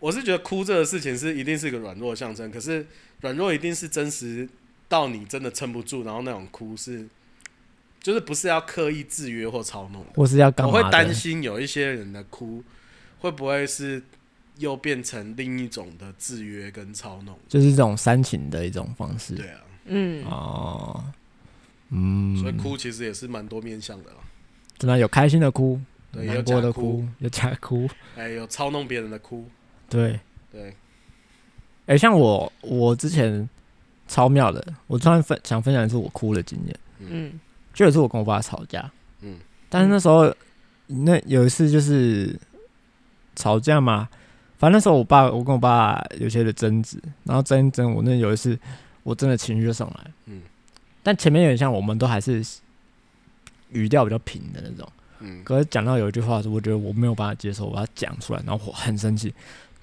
我是觉得哭这个事情是一定是一个软弱的象征。可是，软弱一定是真实到你真的撑不住，然后那种哭是，就是不是要刻意制约或操弄。我是要干嘛？我会担心有一些人的哭。会不会是又变成另一种的制约跟操弄？就是这种煽情的一种方式。对啊，嗯，哦，嗯，所以哭其实也是蛮多面向的。真的有开心的哭，对，难过的哭，有假哭，哎，有操弄别人的哭。对。对，哎，像我，我之前超妙的，我突然分想分享一次我哭的经验。嗯，就有一次我跟我爸吵架，嗯，但是那时候那有一次就是。吵架嘛，反正那时候我爸，我跟我爸有些的争执，然后争一争，我那有一次我真的情绪就上来，嗯，但前面有点像，我们都还是语调比较平的那种，嗯，可是讲到有一句话是，我觉得我没有办法接受，我要讲出来，然后我很生气，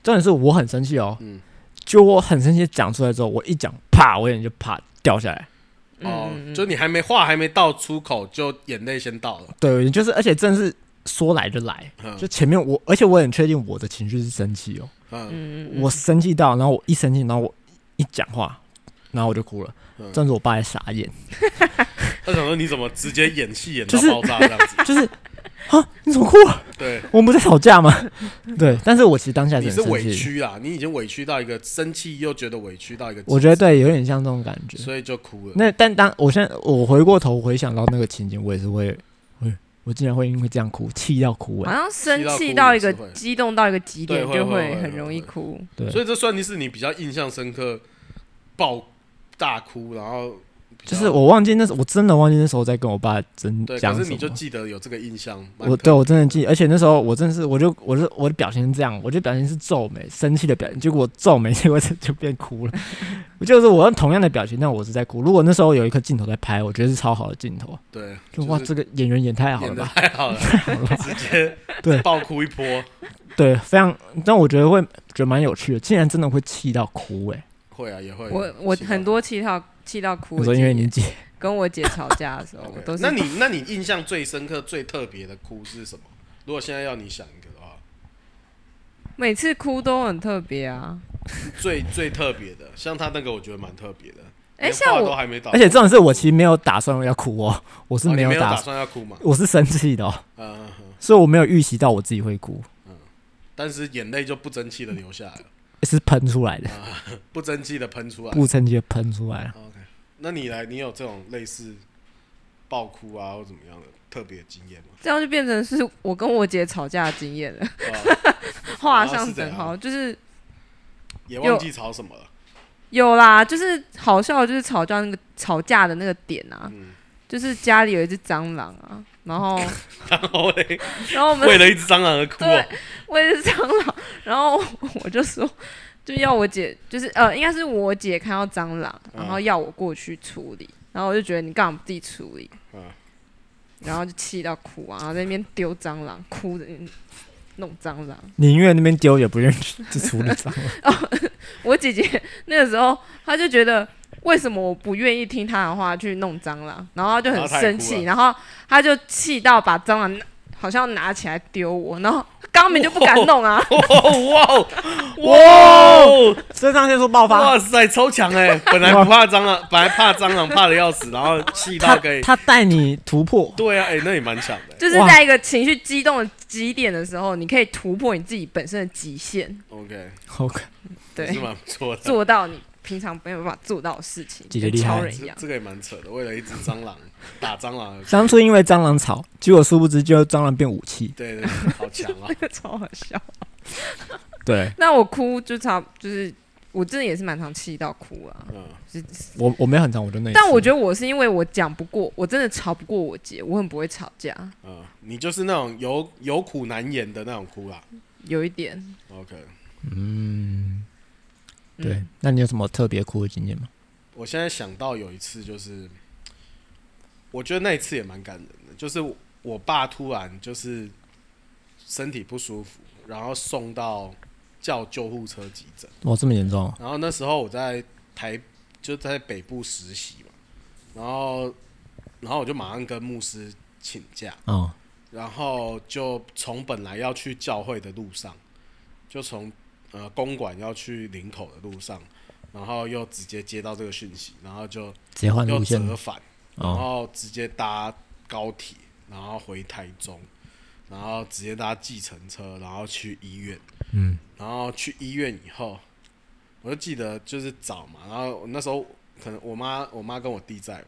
真的是我很生气哦，嗯，就我很生气讲出来之后，我一讲，啪，我眼睛就啪掉下来，哦，就你还没话还没到出口，就眼泪先到了，对，就是而且真的是。说来就来，就前面我，而且我很确定我的情绪是生气哦。嗯，我生气到，然后我一生气，然后我一讲话，然后我就哭了。这样子，我爸也傻眼。[laughs] 他想说你怎么直接演戏演到爆炸这样子？[laughs] 就是啊，你怎么哭？[laughs] 对，我们不在吵架吗？[laughs] 对，但是我其实当下你是委屈啊，你已经委屈到一个生气又觉得委屈到一个，我觉得对，有点像这种感觉，所以就哭了。那但当我现在我回过头回想到那个情景，我也是会。我竟然会因为这样哭，气到哭哎！好像生气到一个激动到一个极点，就会很容易哭。对，所以这算是你比较印象深刻，爆大哭，然后。就是我忘记那时候，我真的忘记那时候在跟我爸争讲什么。可是你就记得有这个印象。我对我真的记，而且那时候我真的是，我就我就我的表情是这样，我就表情是皱眉，生气的表情。结果我皱眉，结果就就变哭了。我 [laughs] 就是我用同样的表情，但我是在哭。如果那时候有一颗镜头在拍，我觉得是超好的镜头。对，就哇，这个演员演太好了吧，太好了，[laughs] 直接对爆哭一波。对，非常，但我觉得会觉得蛮有趣的，竟然真的会气到哭哎。会啊，也会。我我很多气到气到哭。我说因为你姐跟我姐吵架的时候，[laughs] 我都是。那你那你印象最深刻、最特别的哭是什么？如果现在要你想一个的话，每次哭都很特别啊。最最特别的，像他那个，我觉得蛮特别的。哎，像我，而且这种事我其实没有打算要哭哦，我是没有打算要哭嘛，[laughs] 我是生气的哦。嗯所以我没有预习到我自己会哭。嗯，但是眼泪就不争气的流下来了。是喷出来的，[laughs] 不争气的喷出来，不争气的喷出来。OK，那你来，你有这种类似爆哭啊或怎么样的特别经验吗？这样就变成是我跟我姐吵架的经验了，[laughs] 画上等号，就是也忘记吵什么了。有啦，就是好笑，就是吵架那个吵架的那个点啊，就是家里有一只蟑螂啊，然后 [laughs] 然后嘞，然后我们为了一只蟑螂而哭对。为了蟑螂，然后我就说，就要我姐，就是呃，应该是我姐看到蟑螂，然后要我过去处理，然后我就觉得你干嘛不自己处理？然后就气到哭啊，然后在那边丢蟑螂，哭着弄蟑螂。宁愿那边丢也不愿意去处理蟑螂。[laughs] 哦，我姐姐那个时候，她就觉得为什么我不愿意听他的话去弄蟑螂，然后他就很生气，然后他就气到把蟑螂好像拿起来丢我，然后。肛门就不敢弄啊！哇哇！肾上腺素爆发！哇塞，超强哎！本来不怕蟑螂，本来怕蟑螂怕的要死，然后气到可以他带你突破。对啊，哎，那也蛮强的。就是在一个情绪激动的极点的时候，你可以突破你自己本身的极限。OK，OK，对，是蛮不错的，做到你。平常没有办法做到的事情，姐姐厉害，这个也蛮扯的。为了一只蟑螂打蟑螂，当初因为蟑螂吵，结果殊不知就蟑螂变武器。对对，好强啊！[laughs] 那个超好笑。对，[laughs] 那我哭就差，就是我真的也是蛮常气到哭啊。嗯，我我没很常，我就那。但我觉得我是因为我讲不过，我真的吵不过我姐，我很不会吵架。嗯，你就是那种有有苦难言的那种哭啊。有一点。OK。嗯。对，嗯、那你有什么特别哭的经验吗？我现在想到有一次，就是我觉得那一次也蛮感人的，就是我爸突然就是身体不舒服，然后送到叫救护车急诊。哇，这么严重！然后那时候我在台就在北部实习嘛，然后然后我就马上跟牧师请假，哦、然后就从本来要去教会的路上，就从。呃，公馆要去林口的路上，然后又直接接到这个讯息，然后就又折返，然后直接搭高铁，然后回台中，然后直接搭计程车，然后去医院。嗯，然后去医院以后，我就记得就是早嘛，然后那时候可能我妈我妈跟我弟在，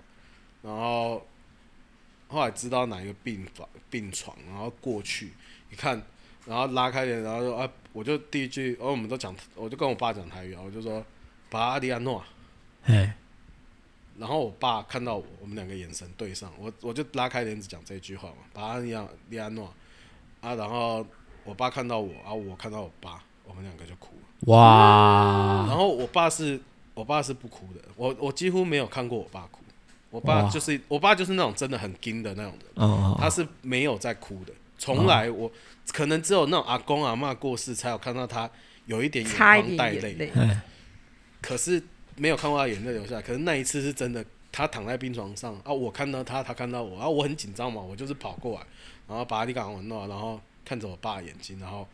然后后来知道哪一个病房病床，然后过去一看。然后拉开点，然后说啊，我就第一句，哦，我们都讲，我就跟我爸讲台语啊，我就说，巴阿迪安诺，哎，然后我爸看到我，我们两个眼神对上，我我就拉开帘子讲这句话嘛，巴阿迪安迪安诺，啊，然后我爸看到我，啊，我看到我爸，我们两个就哭了，哇，然后我爸是，我爸是不哭的，我我几乎没有看过我爸哭，我爸就是我爸就是那种真的很硬的那种人，哦哦哦。他是没有在哭的，从来我。可能只有那种阿公阿嬷过世，才有看到他有一点眼眶带泪。可是没有看过他眼泪流下来。可是那一次是真的，他躺在病床上啊，我看到他，他看到我，然后我很紧张嘛，我就是跑过来，然后把他赶完弄，然后看着我爸眼睛，然后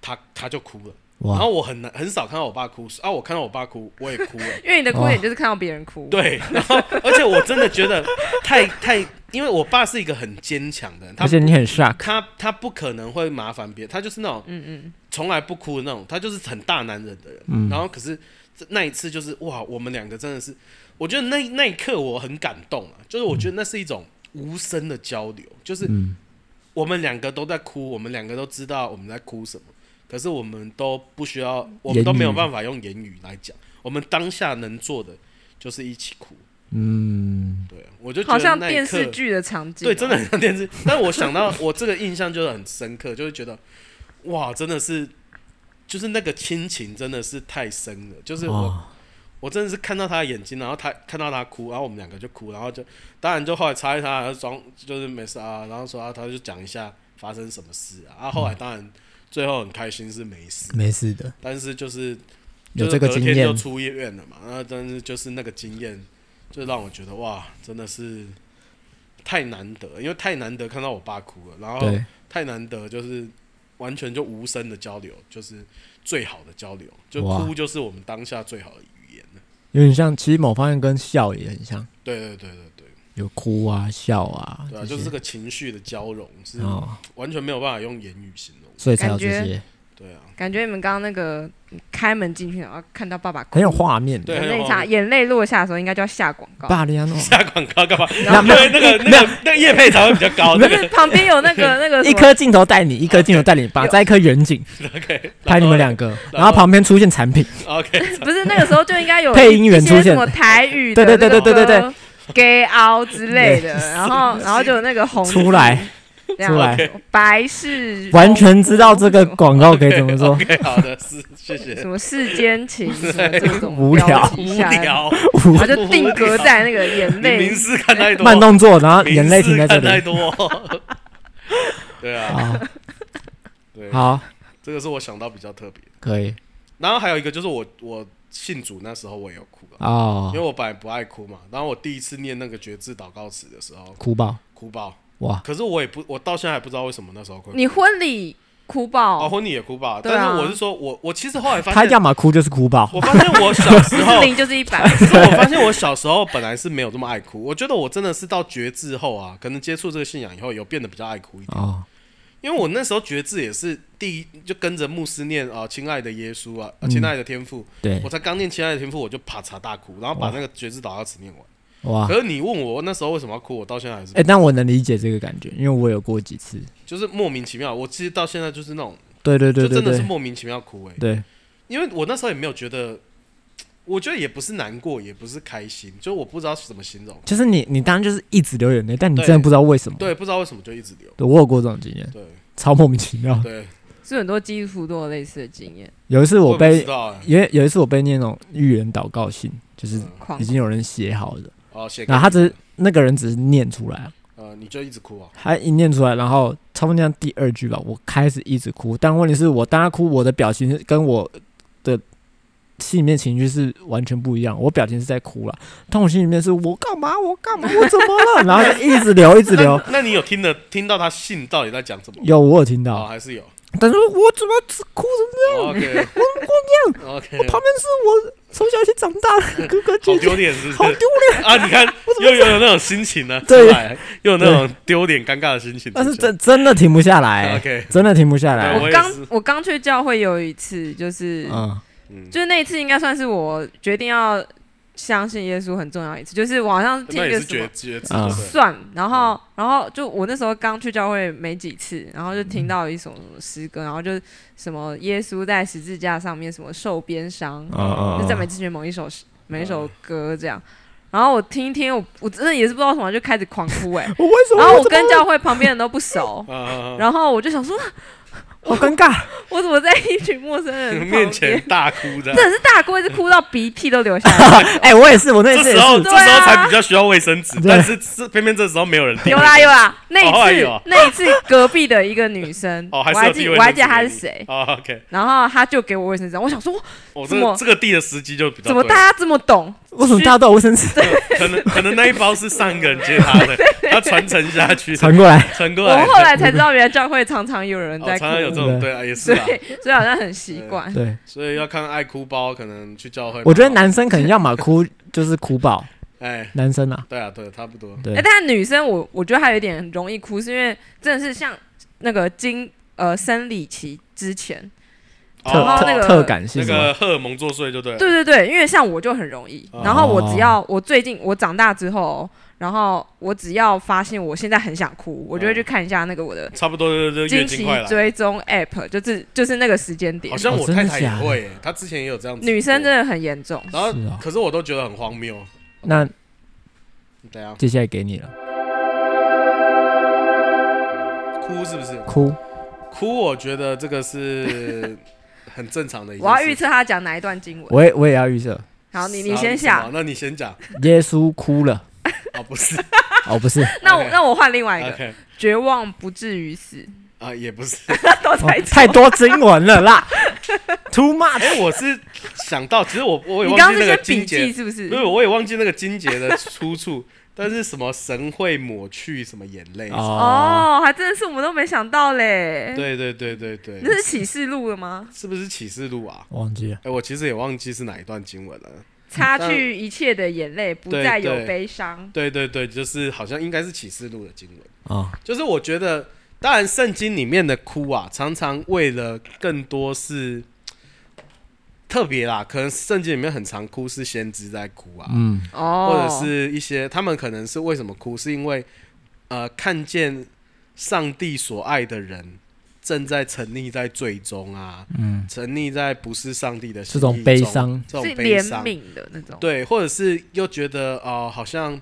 他他就哭了。哇然后我很难很少看到我爸哭啊，我看到我爸哭，我也哭了。[laughs] 因为你的哭点就是看到别人哭。[laughs] 对，然后而且我真的觉得太太，因为我爸是一个很坚强的人，而且你很 shock，他他不可能会麻烦别人，他就是那种嗯嗯，从来不哭的那种，他就是很大男人的人。嗯、然后可是那一次就是哇，我们两个真的是，我觉得那那一刻我很感动啊，就是我觉得那是一种无声的交流，就是我们两个都在哭，我们两个都知道我们在哭什么。可是我们都不需要，我们都没有办法用言语来讲。我们当下能做的就是一起哭。嗯，对，我就觉得好像电视剧的场景，对，真的很像电视。但我想到我这个印象就是很深刻，就会觉得哇，真的是，就是那个亲情真的是太深了。就是我，哦、我真的是看到他的眼睛，然后他看到他哭，然后我们两个就哭，然后就当然就后来擦一擦，然后装就是没事啊，然后说啊，他就讲一下发生什么事啊。然后后来当然。嗯最后很开心是没事，没事的。但是就是有这个经验，就出医院了嘛。然后但是就是那个经验，就让我觉得哇，真的是太难得，因为太难得看到我爸哭了，然后太难得就是完全就无声的交流，就是最好的交流，就哭就是我们当下最好的语言了。有点像，其实某方面跟笑也很像。对对对对对。有哭啊，笑啊，对啊，就是这个情绪的交融是完全没有办法用言语形容，所以才有这些。对啊，感觉你们刚刚那个开门进去，然后看到爸爸哭，很有画面。对，那一场眼泪落下的时候，应该就要下广告。巴黎亚诺下广告干嘛？然后 [laughs] 那个那个那个那个业配才会比较高。不是旁边有那个 [laughs] 那个一颗镜头带你，一颗镜头带你，把 [laughs] 在一颗远景，OK，拍你们两个，然后旁边出现产品，OK。不是那个时候就应该有配音员出现，什么台语？对对对对对对对。Get out 之类的，[laughs] 然后 [laughs] 然后就有那个红出来，出来白是完全知道这个广告可以怎么做。[laughs] 好的，是谢谢。什么世间情，什么这种无聊无聊，然后就定格在那个眼泪。名师看太多，慢动作，然后眼泪停在这里。太多。对啊。对。好，这个是我想到比较特别。可以。然后还有一个就是我我。信主那时候我也有哭啊，oh. 因为我本来不爱哭嘛。然后我第一次念那个决志祷告词的时候，哭爆，哭爆，哇！可是我也不，我到现在还不知道为什么那时候哭。你婚礼哭爆，哦，婚礼也哭爆。但是我是说我我其实后来发现，他要么哭就是哭爆。[laughs] 我发现我小时候零就是一百。可 [laughs] 是我发现我小时候本来是没有这么爱哭。我觉得我真的是到觉志后啊，可能接触这个信仰以后，有变得比较爱哭一点。哦。因为我那时候觉志也是第一，就跟着牧师念啊，亲爱的耶稣啊，亲爱的天父。对。我才刚念亲爱的天父，我就啪嚓大哭，然后把那个觉志祷告词念完。哇！可是你问我那时候为什么要哭，我到现在还是哎、欸，但我能理解这个感觉，因为我有过几次，就是莫名其妙。我其实到现在就是那种，对对对，对，对，就真的是莫名其妙哭哎、欸。对，因为我那时候也没有觉得，我觉得也不是难过，也不是开心，就我不知道怎么形容。就是你，你当然就是一直流眼泪，但你真的不知道为什么。对，不知道为什么就一直流。对，我有过这种经验，对，超莫名其妙。对，是很多基督徒都有类似的经验。有一次我被，我因为有一次我被念那种预言祷告信，就是已经有人写好的。哦，然后他只是那个人只是念出来，呃，你就一直哭啊？他一念出来，然后差不多那样第二句吧，我开始一直哭。但问题是我当他哭，我的表情跟我的心里面情绪是完全不一样。我表情是在哭了，但我心里面是我干嘛？我干嘛？我怎么了？然后就一直流，一直流。[laughs] 那你有听的听到他信到底在讲什么？有，我有听到，哦、还是有。但是我怎么只哭成这样？Okay. 我光这样，Okay. 我旁边是我从小一起长大的哥哥姐姐，好丢脸，是不是？好丢脸 [laughs] 啊！你看，又有那种心情呢，对，又有那种丢脸、尴尬的心情。但是真真的停不下来，OK，真的停不下来。我刚我刚去教会有一次，就是，嗯，就是那一次应该算是我决定要。相信耶稣很重要一次，就是我好像听一个什么算，然后然后就我那时候刚去教会没几次，然后就听到一首诗歌，然后就什么耶稣在十字架上面什么受鞭伤，就赞美之泉某一首每一首歌这样，然后我听一听，我我真的也是不知道什么就开始狂哭哎，[laughs] 然后我跟教会旁边人都不熟，[laughs] 然后我就想说。好尴尬！[laughs] 我怎么在一群陌生人 [laughs] 面前大哭的？真的是大哭，一直哭到鼻涕都流下来。[laughs] 哎，我也是，我那次这时候这时候才比较需要卫生纸，但是是偏偏这时候没有人。有啦有啦，那一次那一次隔壁的一个女生，我还记我还记得她是谁。OK，然后她就给我卫生纸，我想说，怎么这个地的时机就比较？怎么大家这么懂？为什么大家都有卫生纸？可能可能那一包是上一个人接他的，他传承下去，传过来，传过来。我们后来才知道，原来教会常常有人在哭。对。啊，也是啊，所以好像很习惯。对，所以要看爱哭包，可能去教会。我觉得男生可能要么哭就是哭爆，[laughs] 哎，男生啊，对啊，对，差不多。哎，但女生我我觉得还有一点容易哭，是因为真的是像那个经呃生理期之前，然后那个特感性，那个荷尔蒙作祟就对。对对对，因为像我就很容易，然后我只要我最近我长大之后。然后我只要发现我现在很想哭，我就会去看一下那个我的差不多惊奇追踪 app，就是就是那个时间点。好像我太太也会，她之前也有这样子。女生真的很严重。然后，可是我都觉得很荒谬。那怎样？接下来给你了。哭是不是？哭，哭，我觉得这个是 [laughs] 很正常的。我要预测他讲哪一段经文。我也我也要预测。好，你你先想。那你先讲。耶稣哭了。哦，不是，[laughs] 哦，不是，那我那我换另外一个，绝望不至于死啊，也不是，[laughs] 都太多经文了啦，[laughs] too much。哎，我是想到，其实我我也忘记那个经节是不是？因为我也忘记那个金节的出处，但是什么神会抹去什么眼泪哦，还真的是我们都没想到嘞。对对对对对，那是启示录了吗？是不是启示录啊？忘记了。哎，我其实也忘记是哪一段经文了。擦去一切的眼泪，不再有悲伤。对对对，就是好像应该是启示录的经文啊。就是我觉得，当然圣经里面的哭啊，常常为了更多是特别啦。可能圣经里面很常哭，是先知在哭啊，嗯，或者是一些他们可能是为什么哭，是因为呃看见上帝所爱的人。正在沉溺在最终啊，嗯，沉溺在不是上帝的这种悲伤，这种悲伤。的那种，对，或者是又觉得哦、呃，好像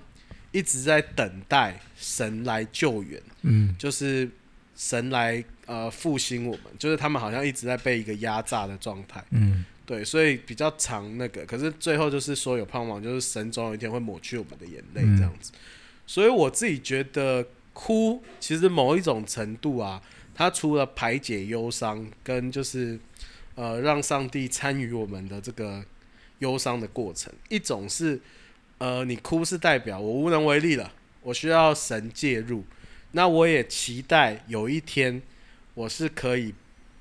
一直在等待神来救援，嗯，就是神来呃复兴我们，就是他们好像一直在被一个压榨的状态，嗯，对，所以比较长那个，可是最后就是说有盼望，就是神总有一天会抹去我们的眼泪这样子，嗯、所以我自己觉得哭其实某一种程度啊。他除了排解忧伤，跟就是，呃，让上帝参与我们的这个忧伤的过程。一种是，呃，你哭是代表我无能为力了，我需要神介入。那我也期待有一天，我是可以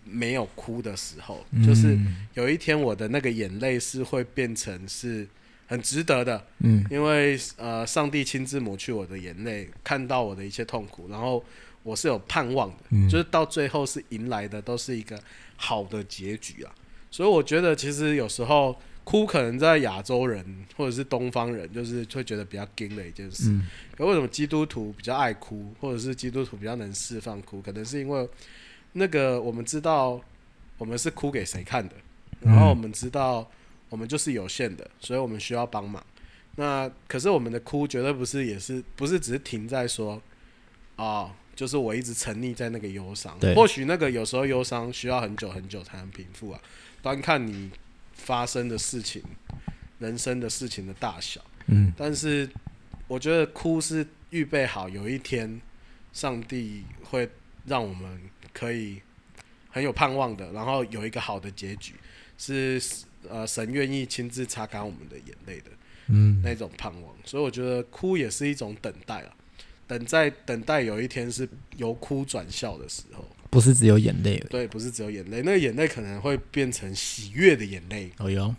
没有哭的时候，嗯、就是有一天我的那个眼泪是会变成是很值得的，嗯，因为呃，上帝亲自抹去我的眼泪，看到我的一切痛苦，然后我是有盼望的，嗯、就是到最后是迎来的都是一个好的结局啊，所以我觉得其实有时候。哭可能在亚洲人或者是东方人，就是会觉得比较惊的一件事。嗯。可为什么基督徒比较爱哭，或者是基督徒比较能释放哭？可能是因为那个我们知道我们是哭给谁看的，然后我们知道我们就是有限的，所以我们需要帮忙。那可是我们的哭绝对不是，也是不是只是停在说啊，就是我一直沉溺在那个忧伤。或许那个有时候忧伤需要很久很久才能平复啊。端看你。发生的事情，人生的事情的大小，嗯，但是我觉得哭是预备好，有一天上帝会让我们可以很有盼望的，然后有一个好的结局，是呃神愿意亲自擦干我们的眼泪的，嗯，那种盼望。所以我觉得哭也是一种等待啊，等在等待有一天是由哭转笑的时候。不是只有眼泪，对，不是只有眼泪，那个眼泪可能会变成喜悦的眼泪。哦哟，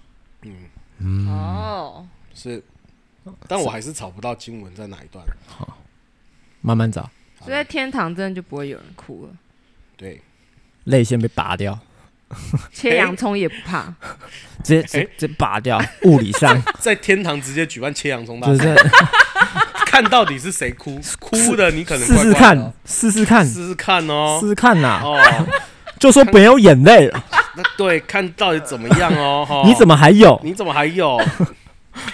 嗯嗯，哦，是，但我还是找不到经文在哪一段。好，慢慢找。所以在天堂真的就不会有人哭了。对，泪腺被拔掉，切洋葱也不怕，直接直接拔掉。物理上，[laughs] 在天堂直接举办切洋葱大赛。看到底是谁哭？哭的你可能试试看，试试看，试试看哦，试试看呐。哦，[laughs] 就说没有眼泪了。那对，看到底怎么样哦？你怎么还有？你怎么还有？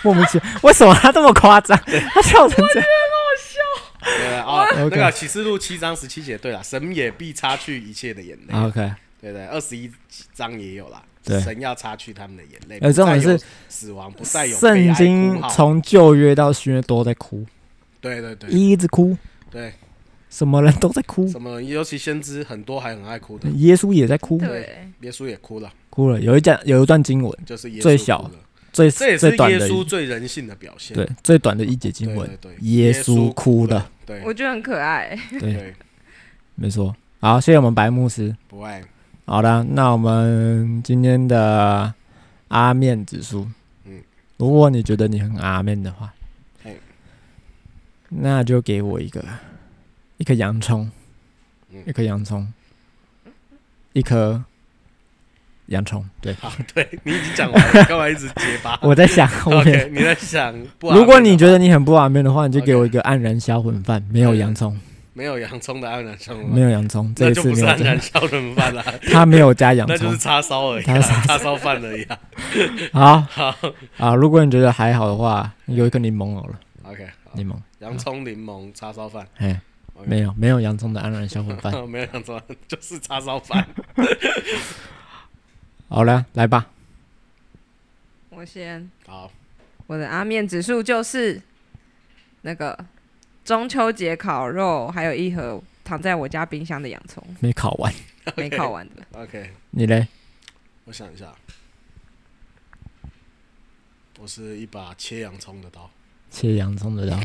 莫名其妙，为什么他这么夸张？他笑成这样，好笑。对啊，那个启示录七章十七节，对了，神也必擦去一切的眼泪。OK，对对，二十一章也有啦。对，神要擦去他们的眼泪。呃，这种是死亡，不再有。圣经从旧约到新约都在哭。对对对，一直哭，对，什么人都在哭，什么尤其先知很多还很爱哭的，耶稣也在哭，对，耶稣也哭了，哭了。有一段有一段经文，就是最小、最这也是耶稣最人性的表现，对，最短的一节经文，对，耶稣哭了，对，我觉得很可爱，对，没错。好，谢谢我们白牧师，不爱。好的，那我们今天的阿面指数，嗯，如果你觉得你很阿面的话。那就给我一个，一颗洋葱，一颗洋葱，一颗洋葱。对，好，对你已经讲完了，干嘛一直结巴？[laughs] 我在想你在想。如果你觉得你很不完美的话，你就给我一个黯然销魂饭，没有洋葱，没有洋葱的黯然销魂，没有洋葱，这就不是黯然销魂饭了。[laughs] 他没有加洋葱，那就是叉烧而已，[laughs] 叉烧饭而已。好好啊，如果你觉得还好的话，有一个柠檬好了。OK，柠檬。洋葱柠檬叉烧饭，哎，没有没有洋葱的安然销魂饭，[laughs] 没有洋葱就是叉烧饭。[laughs] 好了，来吧，我先。好，我的阿面指数就是那个中秋节烤肉，还有一盒躺在我家冰箱的洋葱，没烤完，[laughs] 没烤完的。OK，你嘞？我想一下，我是一把切洋葱的刀。切洋葱的刀，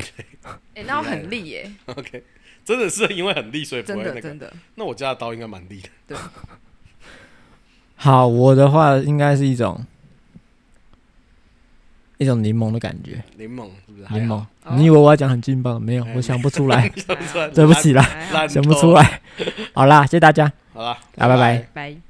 哎，[laughs] 那我很利耶。OK，真的是因为很利，所以不会那个。真的真的。那我家的刀应该蛮利的。对。[laughs] 好，我的话应该是一种一种柠檬的感觉。柠檬是不是？柠檬，你以为我要讲很劲爆？没有，我 [laughs] 想不出来。对不起啦，想不出来。好啦，谢谢大家。好啦，啊，拜拜。拜。